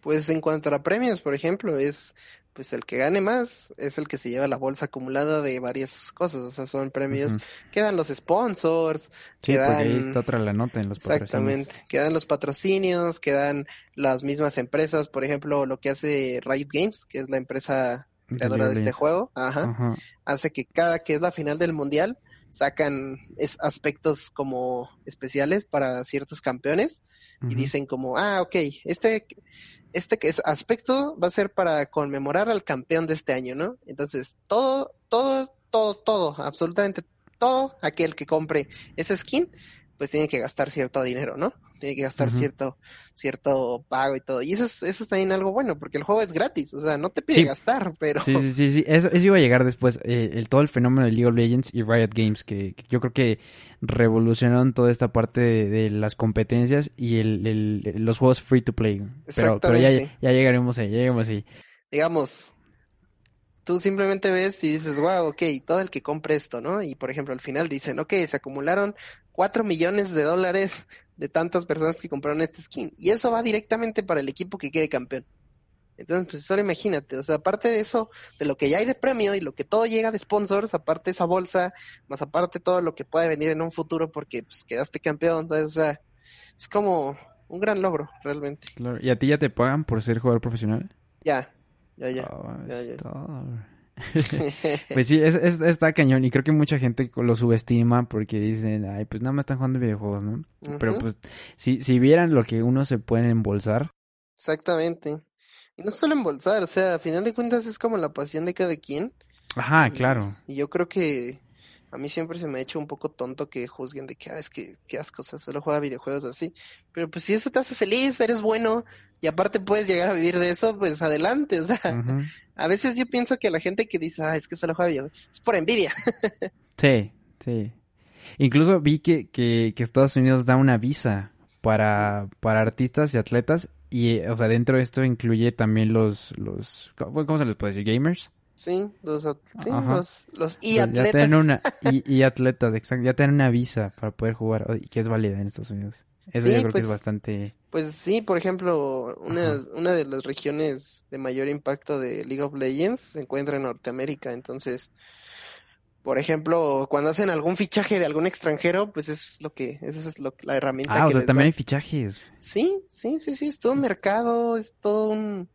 Pues en cuanto a premios, por ejemplo, es pues el que gane más es el que se lleva la bolsa acumulada de varias cosas, o sea, son premios, quedan los sponsors, sí, quedan ahí está otra la nota en los patrocinios. Exactamente, quedan los patrocinios, quedan las mismas empresas, por ejemplo, lo que hace Riot Games, que es la empresa creadora de, este juego, ajá, hace que cada que es la final del mundial, sacan aspectos como especiales para ciertos campeones y dicen como, ah, ok, este, este aspecto va a ser para conmemorar al campeón de este año, ¿no? Entonces, todo, todo, todo, todo, absolutamente todo aquel que compre ese skin, pues tiene que gastar cierto dinero, ¿no? tiene que gastar cierto, cierto pago y todo. Y eso es, eso es también algo bueno, porque el juego es gratis, o sea, no te pide gastar, pero... Sí, sí, sí, sí. Eso, eso iba a llegar después, eh, el, todo el fenómeno de League of Legends y Riot Games, que, yo creo que revolucionaron toda esta parte de, las competencias y el, el, los juegos free to play. Pero, pero ya, ya llegaremos ahí, ya llegaremos ahí. Digamos, tú simplemente ves y dices, wow, ok, todo el que compre esto, ¿no? Y por ejemplo, al final dicen, ok, se acumularon cuatro millones de dólares de tantas personas que compraron este skin. Y eso va directamente para el equipo que quede campeón. Entonces, pues solo imagínate, o sea, aparte de eso, de lo que ya hay de premio y lo que todo llega de sponsors, aparte esa bolsa, más aparte todo lo que puede venir en un futuro porque pues quedaste campeón, ¿sabes? O sea, es como un gran logro, realmente. Claro. ¿Y a ti ya te pagan por ser jugador profesional? Ya, ya, ya. Oh, pues sí, es, está cañón y creo que mucha gente lo subestima porque dicen, ay, pues nada más están jugando videojuegos, ¿no? Pero pues si, si vieran lo que uno se puede embolsar. Exactamente. Y no solo embolsar, o sea, a final de cuentas es como la pasión de cada quien. Ajá, claro. Y yo creo que a mí siempre se me ha hecho un poco tonto que juzguen de que, ah, es que, qué asco, o sea, solo juega videojuegos así. Pero pues si eso te hace feliz, eres bueno, y aparte puedes llegar a vivir de eso, pues adelante, o sea. (laughs) A veces yo pienso que la gente que dice, ah, es que solo juega videojuegos, es por envidia. (laughs) sí, sí. Incluso vi que, que, que Estados Unidos da una visa para, para artistas y atletas, y, o sea, dentro de esto incluye también los, los, ¿cómo se les puede decir? Gamers. Sí, los, sí, los, los y atletas. Ya tienen una, (laughs) y, atletas, exacto, ya tienen una visa para poder jugar, y que es válida en Estados Unidos. Eso yo creo que es pues, bastante... Pues sí, por ejemplo, una, una de las regiones de mayor impacto de League of Legends se encuentra en Norteamérica, entonces, por ejemplo, cuando hacen algún fichaje de algún extranjero, pues es lo que, esa es lo, la herramienta ah, o sea, también hay fichajes. Sí, sí, sí, sí, es todo un mercado, es todo un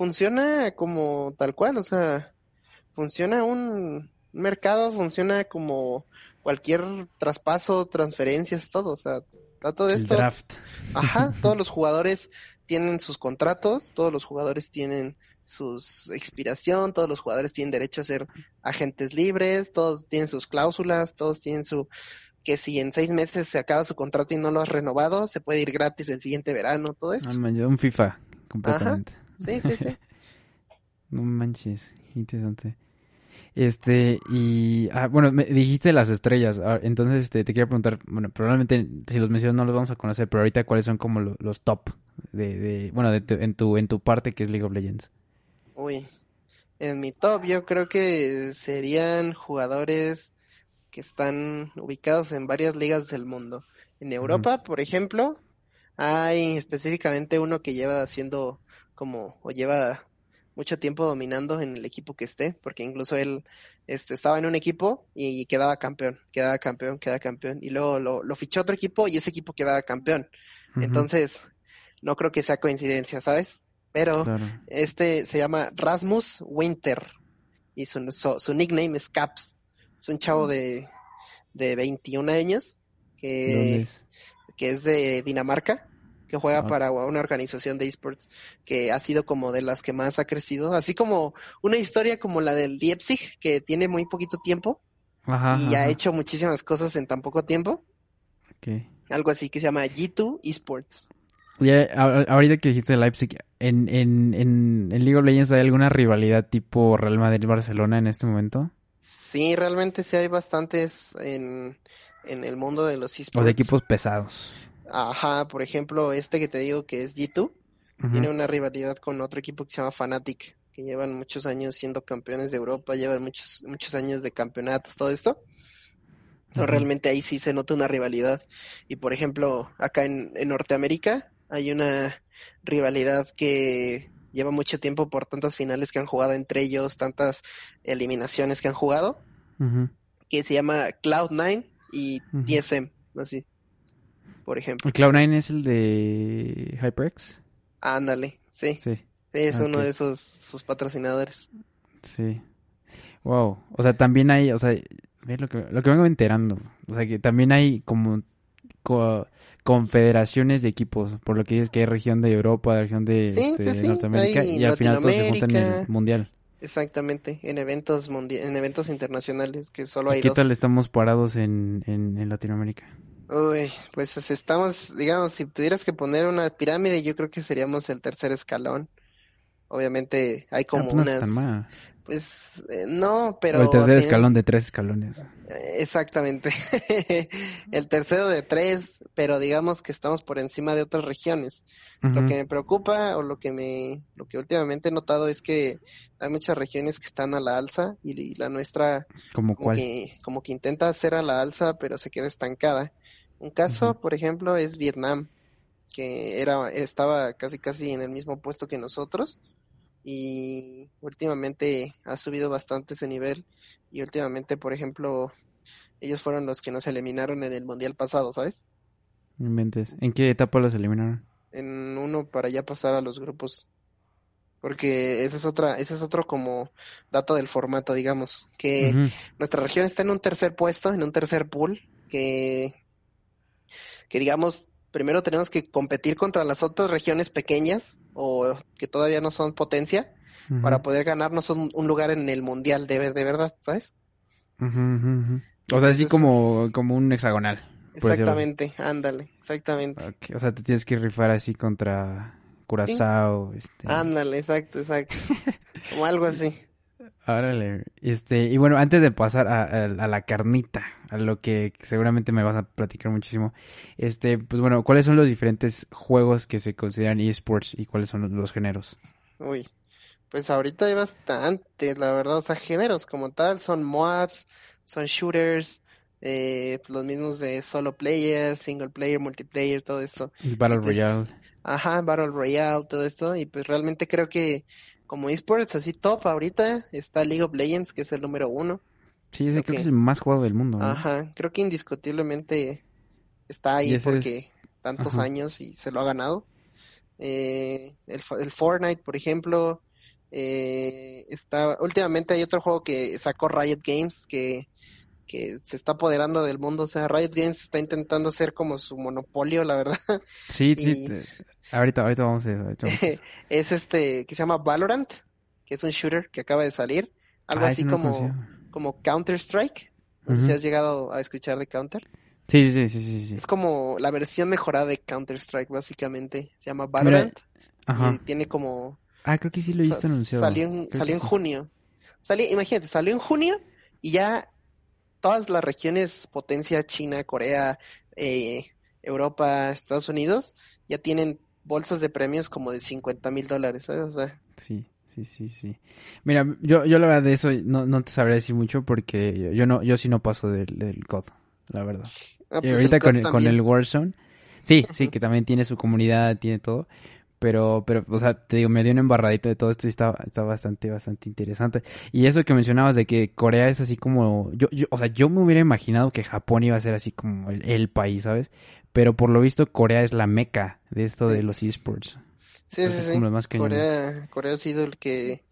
funciona como tal cual, o sea, funciona un mercado, funciona como cualquier traspaso, transferencias, todo, o sea, todo esto. draft. Ajá, todos (laughs) los jugadores tienen sus contratos, todos los jugadores tienen su expiración, todos los jugadores tienen derecho a ser agentes libres, todos tienen sus cláusulas, todos tienen su que si en seis meses se acaba su contrato y no lo has renovado, se puede ir gratis el siguiente verano, todo esto. un FIFA completamente. Sí, sí, sí. (laughs) no manches, interesante. Este, y, ah, bueno, me dijiste las estrellas, ah, entonces este, te quiero preguntar, bueno, probablemente si los mencionas no los vamos a conocer, pero ahorita cuáles son como los, top de, de bueno, de en, tu, en tu parte que es League of Legends. Uy, en mi top yo creo que serían jugadores que están ubicados en varias ligas del mundo. En Europa, por ejemplo, hay específicamente uno que lleva haciendo como o lleva mucho tiempo dominando en el equipo que esté, porque incluso él este, estaba en un equipo y quedaba campeón, quedaba campeón, quedaba campeón, y luego lo, fichó otro equipo y ese equipo quedaba campeón. Entonces, no creo que sea coincidencia, ¿sabes? Pero este se llama Rasmus Winter y su, su, nickname es Caps. Es un chavo de, de 21 años que, que es de Dinamarca que juega para una organización de esports que ha sido como de las que más ha crecido, así como una historia como la del Leipzig, que tiene muy poquito tiempo y ha hecho muchísimas cosas en tan poco tiempo. Algo así que se llama G2 Esports. Ya, ahorita que dijiste Leipzig, ¿en, en, en, League of Legends hay alguna rivalidad tipo Real Madrid-Barcelona en este momento? Sí, realmente sí hay bastantes en, en el mundo de los esports. De equipos pesados. Ajá, por ejemplo, este que te digo que es G2, tiene una rivalidad con otro equipo que se llama Fnatic, que llevan muchos años siendo campeones de Europa, llevan muchos, muchos años de campeonatos, todo esto. Pero realmente ahí sí se nota una rivalidad. Y por ejemplo, acá en, Norteamérica hay una rivalidad que lleva mucho tiempo por tantas finales que han jugado entre ellos, tantas eliminaciones que han jugado, que se llama Cloud9 y TSM, así por ejemplo. ¿El Cloud9 es el de HyperX? Ándale, sí. Sí. es uno de esos sus patrocinadores. Sí. Wow. O sea, también hay, o sea, lo que, lo que vengo enterando. O sea, que también hay como confederaciones de equipos, por lo que dices que hay región de Europa, región de, este, Norteamérica, y al final todos se juntan en el mundial. Exactamente, en eventos en eventos internacionales, que solo hay ¿Qué tal estamos parados en, en Latinoamérica? Uy, pues estamos, digamos, si tuvieras que poner una pirámide, yo creo que seríamos el tercer escalón. Obviamente hay como ah, pues unas... Pues eh, no, pero... el tercer escalón de tres escalones. Exactamente. (laughs) el tercero de tres, pero digamos que estamos por encima de otras regiones. Lo que me preocupa o lo que me, lo que últimamente he notado es que hay muchas regiones que están a la alza y, la nuestra como que, como que intenta hacer a la alza, pero se queda estancada. Un caso, por ejemplo, es Vietnam, que era, estaba casi casi en el mismo puesto que nosotros y últimamente ha subido bastante ese nivel y últimamente, por ejemplo, ellos fueron los que nos eliminaron en el mundial pasado, ¿sabes? ¿En qué etapa los eliminaron? En uno para ya pasar a los grupos. porque ese es otra, ese es otro como dato del formato, digamos, que nuestra región está en un tercer puesto, en un tercer pool, que, que digamos, primero tenemos que competir contra las otras regiones pequeñas o que todavía no son potencia para poder ganarnos un, lugar en el mundial de, de verdad, ¿sabes? O sea, así como, como un hexagonal. Exactamente, ándale, exactamente. O sea, te tienes que rifar así contra Curazao. Este... Ándale, exacto, exacto. (laughs) Como algo así. Órale. Este, y bueno, antes de pasar a, la carnita, a lo que seguramente me vas a platicar muchísimo, este, pues bueno, ¿cuáles son los diferentes juegos que se consideran esports y cuáles son los, géneros? Uy, pues ahorita hay bastantes, la verdad, o sea, géneros como tal, son MOABs, son shooters, eh, los mismos de solo player, single player, multiplayer, todo esto. Y Battle pues, Royale. Ajá, Battle Royale, todo esto. Y pues realmente creo que como esports así top ahorita está League of Legends, que es el número uno. Sí, ese creo, que, es el más jugado del mundo. Ajá, creo que indiscutiblemente está ahí porque tantos años y se lo ha ganado. Eh, el, el, Fortnite, por ejemplo, eh, está últimamente hay otro juego que sacó Riot Games que que se está apoderando del mundo. O sea, Riot Games está intentando hacer como su monopolio, la verdad. Sí, (laughs) sí. Ahorita, ahorita vamos a eso. (laughs) es este, que se llama Valorant, que es un shooter que acaba de salir. Algo ah, así como, como Counter-Strike. No sé si has llegado a escuchar de Counter. Sí, sí, sí, sí, sí. Es como la versión mejorada de Counter-Strike, básicamente. Se llama Valorant. Ajá. Y tiene como... Ah, creo que sí lo he visto anunciado. Salió en, salió en junio. Salió, imagínate, salió en junio y ya todas las regiones potencia, China, Corea, eh, Europa, Estados Unidos, ya tienen bolsas de premios como de 50 mil dólares, ¿sabes? O sea, sí. Sí, sí, sí. Mira, yo, yo la verdad de eso no, no te sabré decir mucho porque yo, no, yo sí no paso del, del COD, la verdad. Ah, y pues ahorita con, con el Warzone, sí, sí, que también tiene su comunidad, tiene todo, pero, pero, o sea, te digo, me dio un embarradito de todo esto y está, está bastante, bastante interesante. Y eso que mencionabas de que Corea es así como, yo, yo, o sea, yo me hubiera imaginado que Japón iba a ser así como el, país, ¿sabes? Pero por lo visto Corea es la meca de esto de los esports. Sí, sí, sí. Corea, Corea ha sido el que,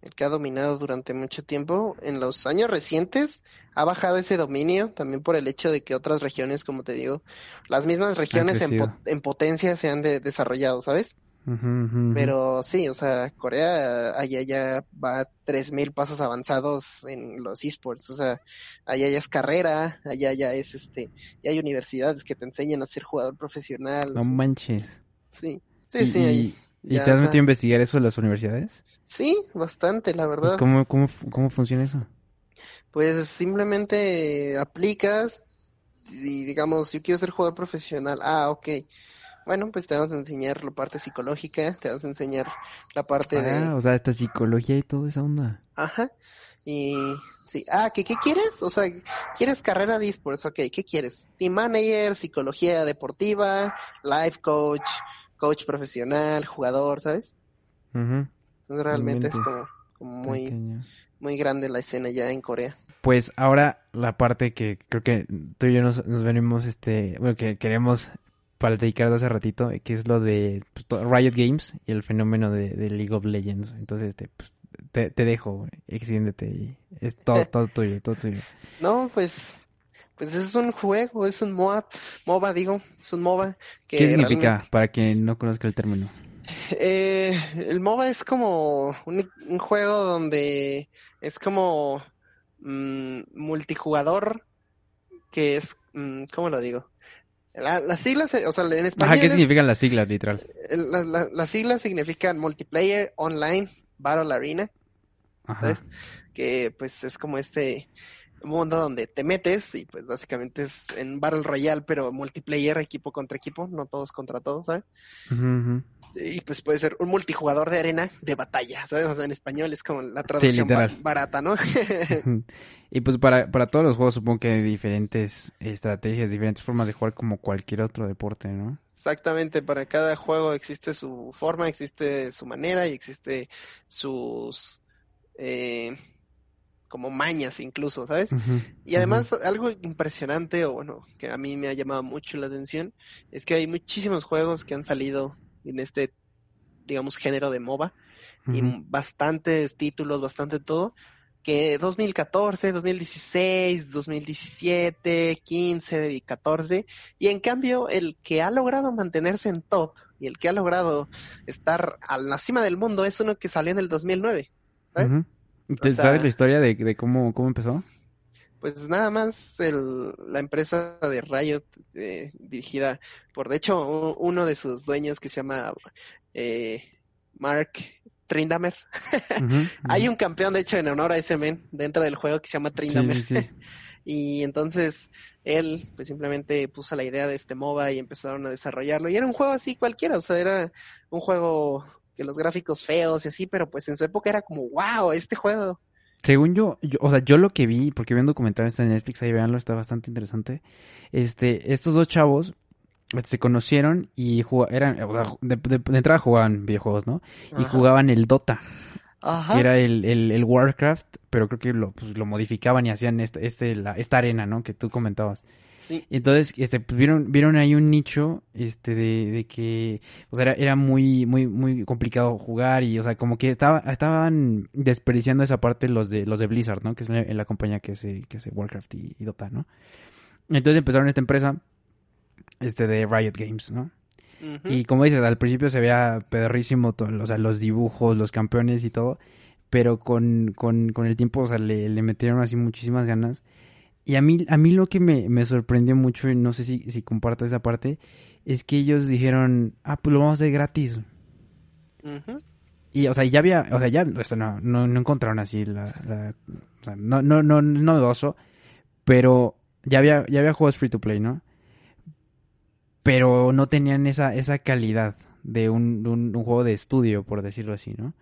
el que ha dominado durante mucho tiempo. En los años recientes ha bajado ese dominio también por el hecho de que otras regiones, como te digo, las mismas regiones en, en, potencia se han desarrollado, ¿sabes? Pero sí, o sea, Corea allá ya va tres mil pasos avanzados en los esports, o sea, allá ya es carrera, allá ya es este, ya hay universidades que te enseñan a ser jugador profesional. No manches. Sí, sí, sí. ¿Y, te has metido a investigar eso en las universidades? Sí, bastante, la verdad. ¿Cómo, cómo, cómo funciona eso? Pues simplemente aplicas y digamos, yo quiero ser jugador profesional. Ah, ok bueno, pues te vamos a enseñar la parte psicológica, te vamos a enseñar la parte de... Ah, o sea, esta psicología y toda esa onda. Ajá. Y sí, ah, ¿qué, qué quieres? O sea, ¿quieres carrera de esports? Ok, ¿qué quieres? Team manager, psicología deportiva, life coach, coach profesional, jugador, ¿sabes? Entonces realmente es como, muy, muy grande la escena ya en Corea. Pues ahora la parte que creo que tú y yo nos, nos venimos, este, bueno, que queremos para dedicar hace ratito, que es lo de pues, Riot Games y el fenómeno de, League of Legends. Entonces, este, pues, te, te dejo, extiéndete y es todo, todo tuyo, todo tuyo. No, pues, pues es un juego, es un MOA, MOBA, digo, es un MOBA. Que ¿Qué significa para quien no conozca el término? Eh, el MOBA es como un, juego donde es como mm, multijugador, que es, mm, ¿cómo lo digo? Las siglas, o sea, en español. ¿qué significan las siglas, literal? las siglas significan multiplayer, online, battle arena. Ajá. Que pues es como este mundo donde te metes y pues básicamente es en Battle Royale, pero multiplayer, equipo contra equipo, no todos contra todos, ¿sabes? Y pues puede ser un multijugador de arena de batalla, ¿sabes? O sea, en español es como la traducción barata, ¿no? (laughs) y pues para, para todos los juegos supongo que hay diferentes estrategias, diferentes formas de jugar como cualquier otro deporte, ¿no? Exactamente, para cada juego existe su forma, existe su manera y existe sus... Eh, como mañas incluso, ¿sabes? y además algo impresionante, o bueno, que a mí me ha llamado mucho la atención, es que hay muchísimos juegos que han salido en este, digamos, género de MOBA, y bastantes títulos, bastante todo, que 2014, 2016, 2017, 15 y 14, y en cambio el que ha logrado mantenerse en top y el que ha logrado estar a la cima del mundo es uno que salió en el 2009. ¿sabes? ¿Sabes la historia de, cómo, cómo empezó? Pues nada más el, la empresa de Riot, eh, dirigida por, de hecho, uno de sus dueños que se llama eh, Mark Trindamer. (laughs) Hay un campeón, de hecho, en honor a ese men dentro del juego que se llama Trindamer. (laughs) y entonces él pues simplemente puso la idea de este MOBA y empezaron a desarrollarlo. Y era un juego así cualquiera, o sea, era un juego que los gráficos feos y así, pero pues en su época era como, wow, este juego según yo, o sea, yo lo que vi, porque vi un documental en Netflix, ahí veanlo, está bastante interesante. Este, estos dos chavos este, se conocieron y eran, de, entrada jugaban videojuegos, ¿no? Y jugaban el Dota. Ajá. Que era el, el, Warcraft, pero creo que lo, pues, lo modificaban y hacían este, este, la, esta arena, ¿no? Que tú comentabas. Sí. Entonces, este, pues, vieron, vieron ahí un nicho, este, de, de que, o sea, era, era muy, muy, muy complicado jugar y, o sea, como que estaba, estaban desperdiciando esa parte los de, los de Blizzard, ¿no? Que es la, compañía que hace, que hace Warcraft y, Dota, ¿no? Entonces empezaron esta empresa, este, de Riot Games, ¿no? Y como dices, al principio se veía pedorrísimo, todo, o sea, los dibujos, los campeones y todo, pero con, con, con el tiempo, o sea, le, le metieron así muchísimas ganas. Y a mí, a mí lo que me, me sorprendió mucho, y no sé si, si comparto esa parte, es que ellos dijeron, ah, pues lo vamos a hacer gratis. Y, o sea, ya había, o sea, ya, o no, no, no, encontraron así la, la, o sea, no, no, no, no novedoso, pero ya había, ya había juegos free to play, ¿no? Pero no tenían esa, esa calidad de un, un, juego de estudio, por decirlo así, ¿no?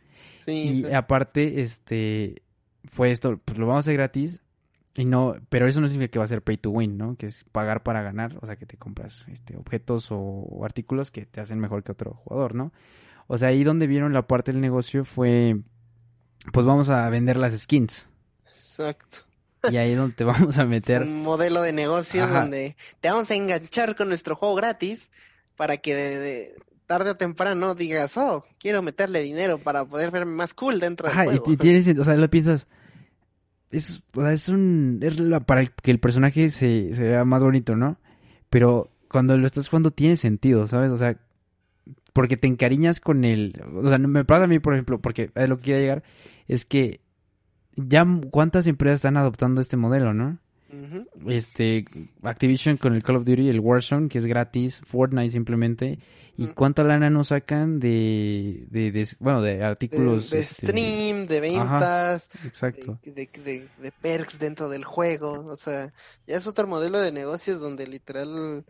Sí. Y aparte, este, fue esto, pues lo vamos a hacer gratis, y no, pero eso no significa que va a ser pay to win, ¿no? Que es pagar para ganar, o sea, que te compras este objetos o, artículos que te hacen mejor que otro jugador, ¿no? O sea, ahí donde vieron la parte del negocio fue pues vamos a vender las skins. Exacto. Y ahí es donde te (laughs) vamos a meter un modelo de negocios donde te vamos a enganchar con nuestro juego gratis para que de, tarde o temprano digas, "Oh, quiero meterle dinero para poder verme más cool dentro del juego." y, tienes, o sea, lo piensas es, es un, es para que el personaje se, se vea más bonito, ¿no? Pero cuando lo estás jugando tiene sentido, ¿sabes? O sea, porque te encariñas con el, o sea, me pasa a mí, por ejemplo, porque a lo que quiero llegar es que ya cuántas empresas están adoptando este modelo, ¿no? Este, Activision con el Call of Duty, el Warzone, que es gratis, Fortnite simplemente, y cuánta lana nos sacan de, de, bueno, de artículos. De, este, stream, de ventas. exacto. De, de, perks dentro del juego, o sea, ya es otro modelo de negocios donde literal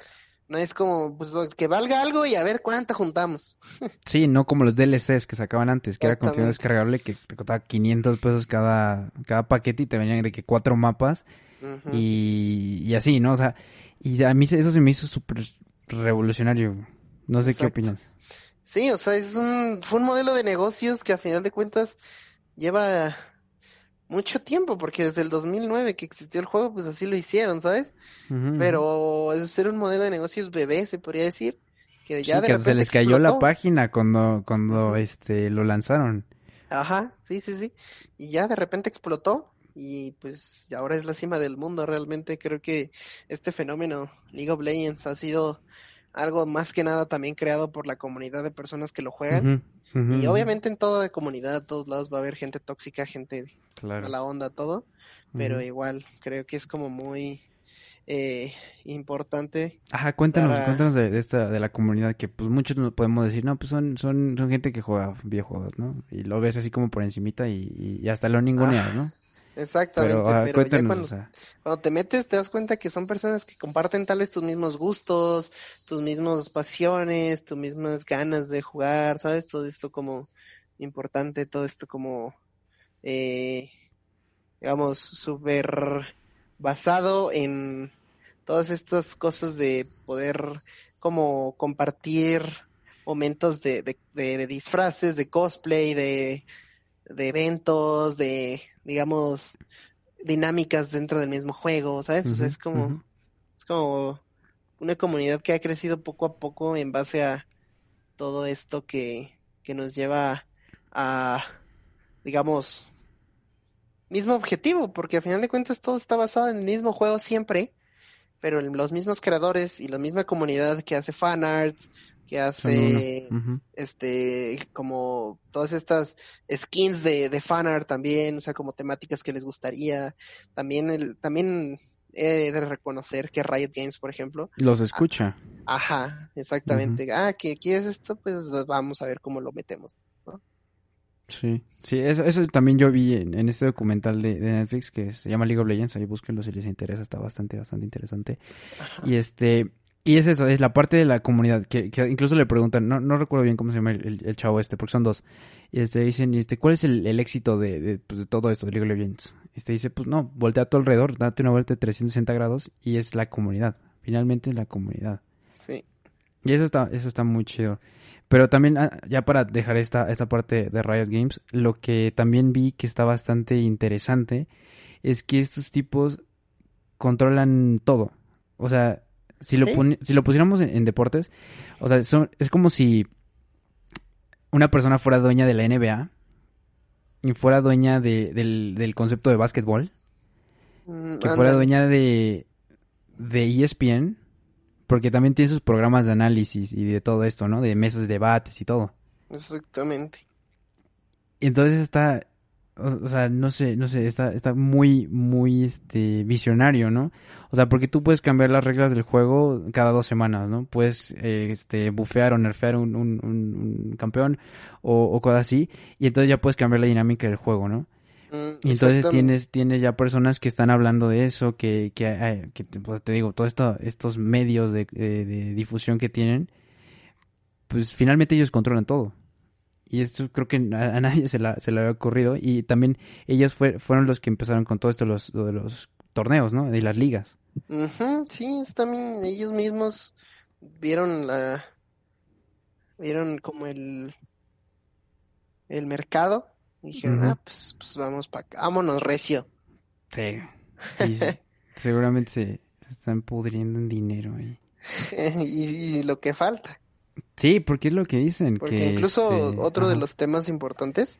no es como, pues, que valga algo y a ver cuánto juntamos. (laughs) Sí, no como los DLCs que sacaban antes, que era contenido descargable que te costaba 500 pesos cada, cada paquete y te venían de que cuatro mapas y, así, ¿no? O sea, y a mí eso se me hizo súper revolucionario. No sé qué opinas. Sí, o sea, es un, fue un modelo de negocios que a final de cuentas lleva mucho tiempo, porque desde el 2009 que existió el juego, pues así lo hicieron, ¿sabes? Pero es ser un modelo de negocios bebé, se podría decir. Que ya que se les cayó la página cuando, cuando este lo lanzaron. Ajá, sí, sí, sí. Y ya de repente explotó y pues ahora es la cima del mundo. Realmente creo que este fenómeno League of Legends ha sido algo más que nada también creado por la comunidad de personas que lo juegan. Y obviamente en toda comunidad, a todos lados va a haber gente tóxica, gente a la onda, todo. Pero igual creo que es como muy eh, importante. Ajá, cuéntanos, cuéntanos de, esta, de la comunidad que pues muchos nos podemos decir, no, pues son, son, son gente que juega videojuegos, ¿no? Y lo ves así como por encimita y, y hasta lo ninguneas, ¿no? Exactamente, pero, ya cuando, te metes te das cuenta que son personas que comparten tal vez tus mismos gustos, tus mismos pasiones, tus mismas ganas de jugar, ¿sabes? Todo esto como importante, todo esto como, eh, digamos, súper basado en todas estas cosas de poder como compartir momentos de, de, de disfraces, de cosplay, de de eventos, de, digamos, dinámicas dentro del mismo juego, ¿sabes? o sea, es como, es como una comunidad que ha crecido poco a poco en base a todo esto que, que nos lleva a, digamos, mismo objetivo, porque a final de cuentas todo está basado en el mismo juego siempre, pero los mismos creadores y la misma comunidad que hace fanarts, que hace este como todas estas skins de, de fanart también, o sea, como temáticas que les gustaría. También el, también he de reconocer que Riot Games, por ejemplo, los escucha. ajá, exactamente. Ah, ¿qué quieres esto? Pues vamos a ver cómo lo metemos. Sí, sí, eso, eso también yo vi en, este documental de, Netflix que se llama League of Legends, ahí búsquenlo si les interesa, está bastante, bastante interesante. Y este, y es eso, es la parte de la comunidad, que, que incluso le preguntan, no, no recuerdo bien cómo se llama el, chavo este, porque son dos, y este dicen, este, ¿cuál es el, éxito de, de, pues, de todo esto, de League of Legends? Este dice, pues no, voltea a tu alrededor, date una vuelta de 360 grados, y es la comunidad, finalmente la comunidad. Sí. Y eso está, eso está muy chido. Pero también, ah, ya para dejar esta, esta parte de Riot Games, lo que también vi que está bastante interesante es que estos tipos controlan todo. O sea, si lo, si lo pusiéramos en, deportes, o sea, es como si una persona fuera dueña de la NBA y fuera dueña de, del, del, concepto de básquetbol, mm, que fuera dueña de, de ESPN porque también tiene sus programas de análisis y de todo esto, ¿no? De mesas de debates y todo. Exactamente. Y entonces está, o, sea, no sé, no sé, está, está muy, muy, este, visionario, ¿no? O sea, porque tú puedes cambiar las reglas del juego cada dos semanas, ¿no? Puedes, eh, este, bufear o nerfear un, un, un, campeón o, o cosas así, y entonces ya puedes cambiar la dinámica del juego, ¿no? Mm, y entonces tienes, tienes ya personas que están hablando de eso, que, que, que pues, te digo, todos esto, estos medios de, difusión que tienen, pues finalmente ellos controlan todo. Y esto creo que a, (laughs) nadie se, la, se le había ocurrido. Y también ellos fueron los que empezaron con todo esto los, de los torneos, ¿no? De las ligas. sí, también ellos mismos vieron la... Vieron como el... El mercado y dijeron, ah, pues, pues vamos para acá, vámonos recio. Sí. (laughs) seguramente se, están pudriendo en dinero ahí. (laughs) y, lo que falta. Sí, porque es lo que dicen. Porque incluso este, otro de los temas importantes.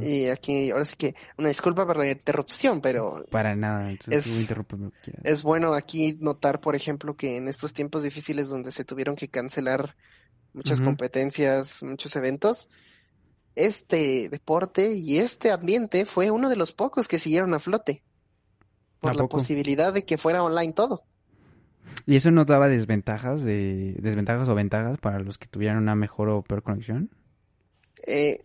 Y aquí, ahora sí que, una disculpa por la interrupción, pero... Para nada, es, es bueno aquí notar, por ejemplo, que en estos tiempos difíciles donde se tuvieron que cancelar muchas competencias, muchos eventos, este deporte y este ambiente fue uno de los pocos que siguieron a flote. Por la posibilidad de que fuera online todo. ¿Y eso no daba desventajas, de, desventajas o ventajas para los que tuvieran una mejor o peor conexión? Eh,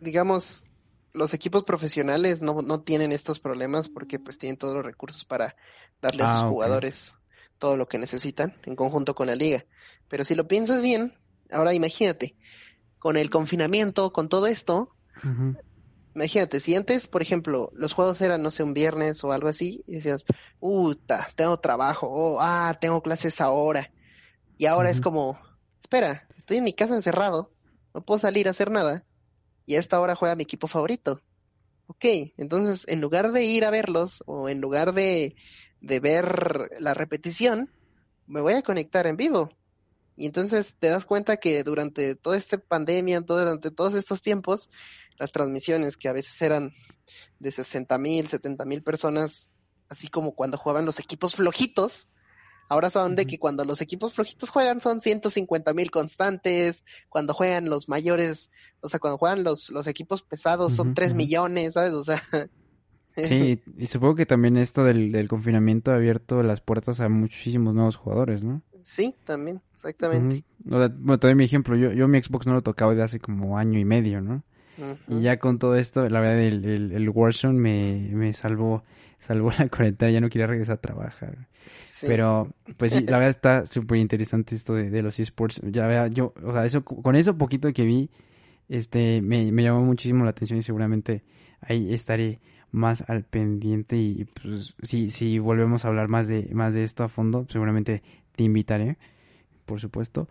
digamos, los equipos profesionales no, no, tienen estos problemas porque pues tienen todos los recursos para darle a sus ah, jugadores todo lo que necesitan en conjunto con la liga. Pero si lo piensas bien, ahora imagínate, con el confinamiento, con todo esto, imagínate, si antes, por ejemplo, los juegos eran, no sé, un viernes o algo así, y decías, puta, tengo trabajo, o, ah, tengo clases ahora. Y ahora es como, espera, estoy en mi casa encerrado, no puedo salir a hacer nada, y a esta hora juega mi equipo favorito. Ok, entonces en lugar de ir a verlos, o en lugar de, de ver la repetición, me voy a conectar en vivo. Y entonces te das cuenta que durante toda esta pandemia, durante todos estos tiempos, las transmisiones que a veces eran de 60 mil, 70 mil personas, así como cuando jugaban los equipos flojitos, ahora son de que cuando los equipos flojitos juegan son 150 mil constantes, cuando juegan los mayores, o sea, cuando juegan los, los equipos pesados son 3 millones, ¿sabes? O sea... (laughs) Sí, y supongo que también esto del, del confinamiento ha abierto las puertas a muchísimos nuevos jugadores, ¿no? Sí, también, exactamente. Bueno, todavía mi ejemplo, yo, yo mi Xbox no lo tocaba de hace como año y medio, ¿no? Y ya con todo esto, la verdad, el, el, el Warzone me, me salvó, (laughs) salvó la cuarentena, ya no quería regresar a trabajar. Pero, pues sí, la verdad está (laughs) súper interesante esto de, de los esports. Ya vea, yo, o sea, eso, con eso poquito que vi, este, me, me llamó muchísimo la atención y seguramente ahí estaré más al pendiente y pues si, si volvemos a hablar más de, más de esto a fondo, seguramente te invitaré, por supuesto.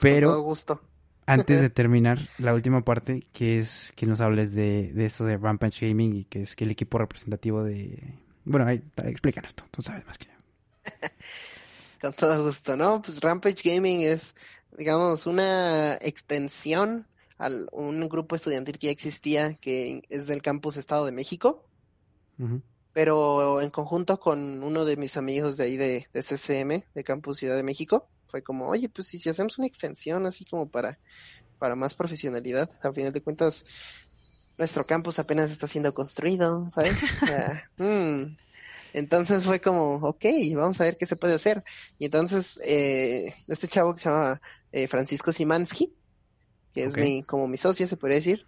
Pero gusto. (laughs) antes de (laughs) terminar, la última parte, que es que nos hables de, de eso de Rampage Gaming y que es que el equipo representativo de... Bueno, ahí, explícanos tú, tú sabes más que yo. (laughs) Con todo gusto, ¿no? Pues Rampage Gaming es, digamos, una extensión al un grupo estudiantil que ya existía, que es del campus Estado de México, pero en conjunto con uno de mis amigos de ahí de, de CCM, de Campus Ciudad de México, fue como, oye, pues si hacemos una extensión así como para, para más profesionalidad, a final de cuentas, nuestro campus apenas está siendo construido, ¿sabes? (laughs) Mm. Entonces fue como, ok, vamos a ver qué se puede hacer. Y entonces, eh, este chavo que se llama eh, Francisco Simansky, que es mi, como mi socio, se podría decir,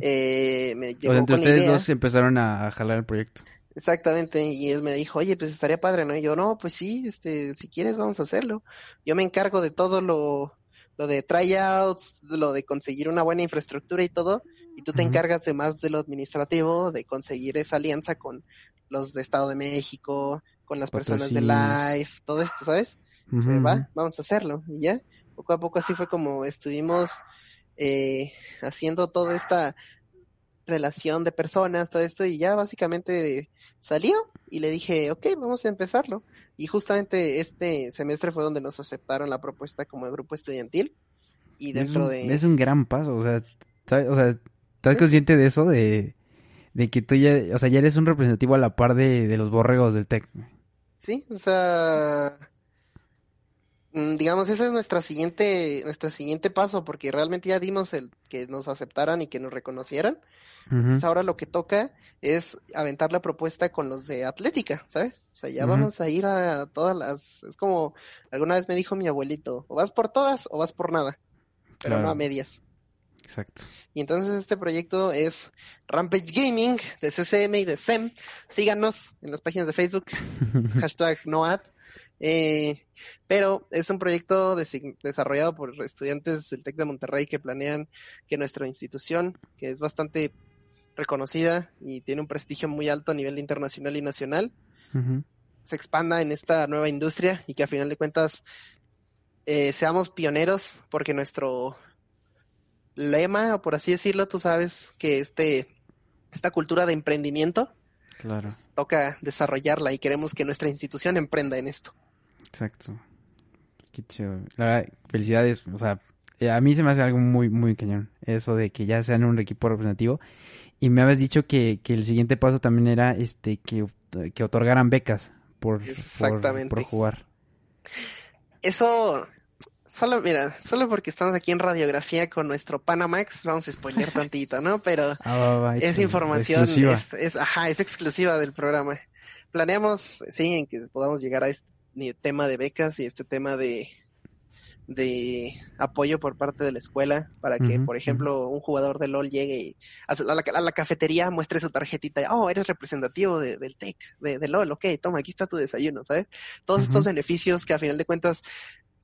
eh, me llegó entre ustedes dos empezaron a, jalar el proyecto. Exactamente, y él me dijo, oye, pues estaría padre, ¿no? Y yo, no, pues sí, este, si quieres vamos a hacerlo. Yo me encargo de todo lo, lo de tryouts, lo de conseguir una buena infraestructura y todo, y tú te encargas de más de lo administrativo, de conseguir esa alianza con los de Estado de México, con las personas de Life, todo esto, ¿sabes? va, vamos a hacerlo, y ya, poco a poco así fue como estuvimos eh, haciendo toda esta relación de personas, todo esto, y ya básicamente salió y le dije, ok, vamos a empezarlo. Y justamente este semestre fue donde nos aceptaron la propuesta como grupo estudiantil. Y dentro de... Es un gran paso, o sea, ¿sabes? O sea, ¿estás consciente de eso? De, de que tú ya, o sea, ya eres un representativo a la par de, de los borregos del TEC. Sí, o sea, mm, digamos, ese es nuestra siguiente, nuestro siguiente paso, porque realmente ya dimos el que nos aceptaran y que nos reconocieran. Ahora lo que toca es aventar la propuesta con los de Atlética, ¿sabes? O sea, ya vamos a ir a todas las, es como alguna vez me dijo mi abuelito, o vas por todas o vas por nada, pero no a medias. Exacto. Y entonces este proyecto es Rampage Gaming de CCM y de SEM. Síganos en las páginas de Facebook, (laughs) hashtag NoAd. Eh, pero es un proyecto desarrollado por estudiantes del TEC de Monterrey que planean que nuestra institución, que es bastante reconocida y tiene un prestigio muy alto a nivel internacional y nacional, se expanda en esta nueva industria y que a final de cuentas eh, seamos pioneros porque nuestro lema, o por así decirlo, tú sabes que este, esta cultura de emprendimiento claro. toca desarrollarla y queremos que nuestra institución emprenda en esto. Exacto. Qué chido. La felicidades, o sea, eh, a mí se me hace algo muy, muy cañón. Eso de que ya sean un equipo representativo. Y me habías dicho que, que el siguiente paso también era este que, que otorgaran becas por, por, por jugar. Eso Solo, mira, solo porque estamos aquí en radiografía con nuestro Panamax, vamos a spoiler tantito, ¿no? Pero (laughs) ah, esa información es, es, ajá, es exclusiva del programa. Planeamos, sí, en que podamos llegar a este tema de becas y este tema de, de apoyo por parte de la escuela para que, por ejemplo, un jugador de LOL llegue a, la, cafetería, muestre su tarjetita, oh, eres representativo del TEC, de, LOL, ok, toma, aquí está tu desayuno, ¿sabes? Todos estos beneficios que a final de cuentas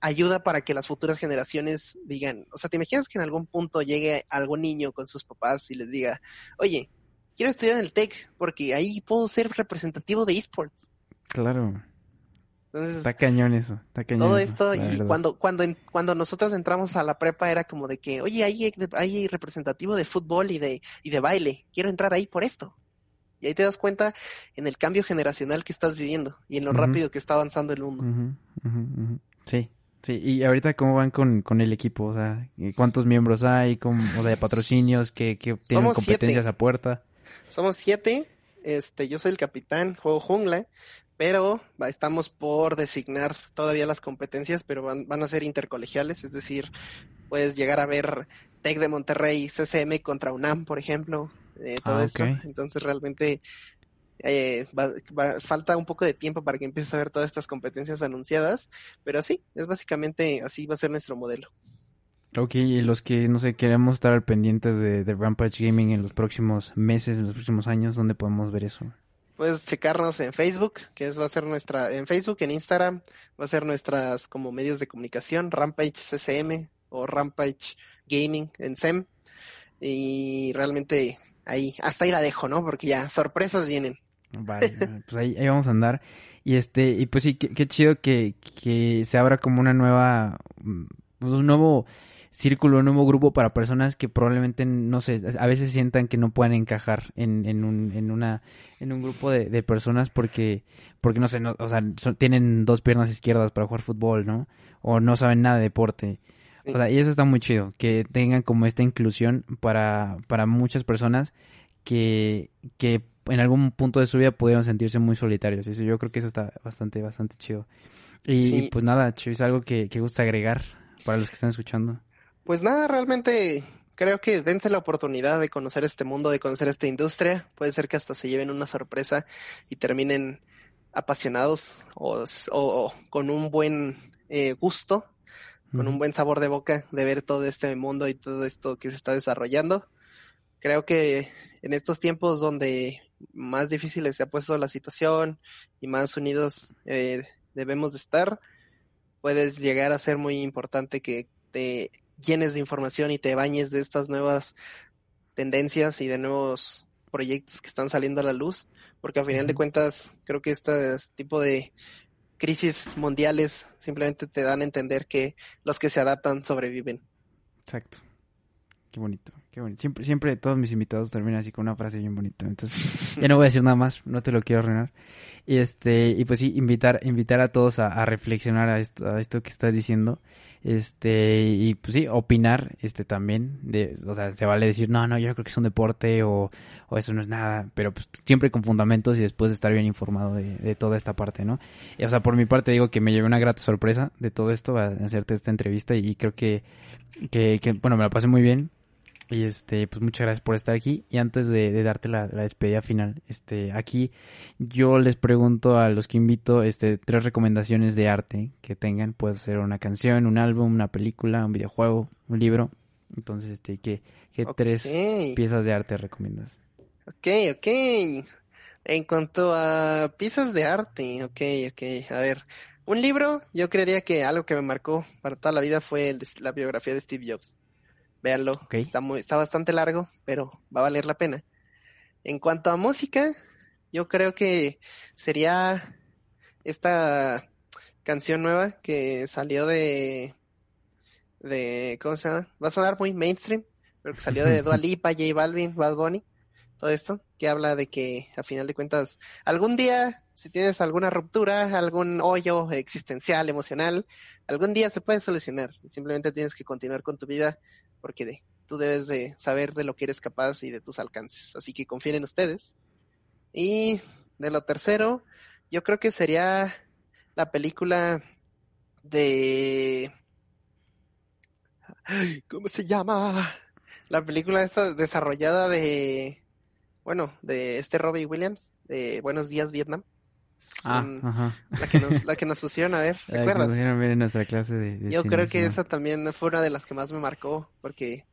ayuda para que las futuras generaciones digan, o sea, ¿te imaginas que en algún punto llegue algún niño con sus papás y les diga, oye, quiero estudiar en el TEC porque ahí puedo ser representativo de esports? Claro. Entonces, está cañón eso, está cañón. Todo esto, y cuando, cuando, cuando nosotros entramos a la prepa era como de que, oye, hay, hay representativo de fútbol y de, y de baile, quiero entrar ahí por esto. Y ahí te das cuenta en el cambio generacional que estás viviendo y en lo rápido que está avanzando el mundo. Sí, Sí, y ahorita cómo van con, con el equipo, o sea, cuántos miembros hay, ¿Cómo, o sea, de patrocinios, que, tienen competencias a puerta. Somos siete, este, yo soy el capitán, juego jungla, pero estamos por designar todavía las competencias, pero van, van a ser intercolegiales, es decir, puedes llegar a ver Tec de Monterrey, CCM contra UNAM, por ejemplo, eh, todo ah, esto. Entonces realmente eh, falta un poco de tiempo para que empieces a ver todas estas competencias anunciadas, pero sí, es básicamente así va a ser nuestro modelo. Ok, y los que, no sé, queremos estar al pendiente de, de Rampage Gaming en los próximos meses, en los próximos años, ¿dónde podemos ver eso? Puedes checarnos en Facebook, que es, va a ser nuestra, en Facebook, en Instagram, va a ser nuestras como medios de comunicación, Rampage CCM o Rampage Gaming en SEM. Y realmente ahí, hasta ahí la dejo, ¿no? Porque ya sorpresas vienen. Vale, (laughs) pues ahí, ahí, vamos a andar. Y este, y pues sí, qué, chido que, que, se abra como una nueva, mm, un nuevo círculo, un nuevo grupo para personas que probablemente, no sé, a veces sientan que no pueden encajar en, en, un, en, una, en un grupo de, de personas porque, porque no sé, no, o sea, tienen dos piernas izquierdas para jugar fútbol, ¿no? O no saben nada de deporte O sea, y eso está muy chido, que tengan como esta inclusión para, para muchas personas que, que en algún punto de su vida pudieron sentirse muy solitarios. Eso yo creo que eso está bastante, bastante chido. Y, pues nada, es algo que, que gusta agregar para los que están escuchando. Pues nada, realmente creo que dense la oportunidad de conocer este mundo, de conocer esta industria. Puede ser que hasta se lleven una sorpresa y terminen apasionados o, con un buen eh, gusto, con un buen sabor de boca de ver todo este mundo y todo esto que se está desarrollando. Creo que en estos tiempos donde más difíciles se ha puesto la situación y más unidos eh, debemos de estar, puedes llegar a ser muy importante que te llenes de información y te bañes de estas nuevas tendencias y de nuevos proyectos que están saliendo a la luz, porque a final de cuentas creo que este tipo de crisis mundiales simplemente te dan a entender que los que se adaptan sobreviven. Exacto. Qué bonito, qué bonito. Siempre, siempre todos mis invitados terminan así con una frase bien bonita. Entonces, ya no voy a decir nada más, no te lo quiero arruinar. Y este, y pues sí, invitar, invitar a todos a, reflexionar a esto, a esto que estás diciendo. Este, y pues sí, opinar, este también, de, o sea, se vale decir, no, no, yo creo que es un deporte o, o eso no es nada, pero pues siempre con fundamentos y después estar bien informado de, de toda esta parte, ¿no? o sea, por mi parte digo que me llevé una grata sorpresa de todo esto, a hacerte esta entrevista y creo que, que, que bueno, me la pasé muy bien y este, pues muchas gracias por estar aquí. Y antes de, darte la, despedida final, este, aquí yo les pregunto a los que invito, este, tres recomendaciones de arte que tengan. Puede ser una canción, un álbum, una película, un videojuego, un libro. Entonces, este, ¿qué, qué tres piezas de arte recomiendas? Ok, ok. En cuanto a piezas de arte, ok, ok. A ver, un libro, yo creería que algo que me marcó para toda la vida fue la biografía de Steve Jobs. Véanlo. Está, muy, está bastante largo, pero va a valer la pena. En cuanto a música, yo creo que sería esta canción nueva que salió de de ¿cómo se llama? Va a sonar muy mainstream, pero que salió de (laughs) Dua Lipa, J Balvin, Bad Bunny, todo esto, que habla de que a final de cuentas algún día si tienes alguna ruptura, algún hoyo existencial, emocional, algún día se puede solucionar. Simplemente tienes que continuar con tu vida porque tú debes de saber de lo que eres capaz y de tus alcances. Así que confíen en ustedes. Y de lo tercero, yo creo que sería la película de... ¿Cómo se llama? La película esta desarrollada de... Bueno, de este Robbie Williams, de Buenos Días Vietnam. Ah, la, que nos, la que nos pusieron a ver, (laughs) ¿recuerdas? ver en nuestra clase de, Yo creo que esa también fue una de las que más me marcó, porque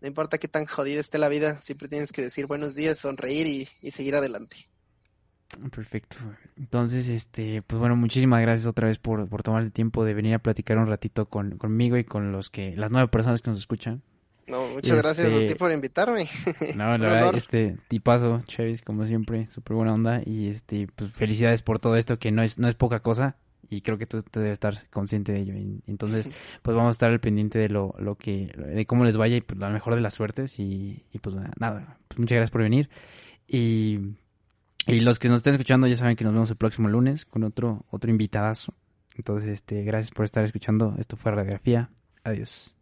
no importa qué tan jodida esté la vida, siempre tienes que decir buenos días, sonreír y, seguir adelante. Perfecto. Entonces, este, pues bueno, muchísimas gracias otra vez por, por tomar el tiempo de venir a platicar un ratito con, conmigo y con los que, las nueve personas que nos escuchan. No, muchas gracias a ti este, por invitarme. (laughs) No, la verdad, este, tipazo, Chavis, como siempre, súper buena onda. Y este, pues felicidades por todo esto, que no es, no es poca cosa. Y creo que tú te debes estar consciente de ello. entonces, (laughs) pues vamos a estar al pendiente de lo, lo que, de cómo les vaya y pues la mejor de las suertes. Y, y pues nada, pues muchas gracias por venir. Y, y los que nos estén escuchando ya saben que nos vemos el próximo lunes con otro, otro invitadazo. Entonces, este, gracias por estar escuchando. Esto fue Radiografía. Adiós.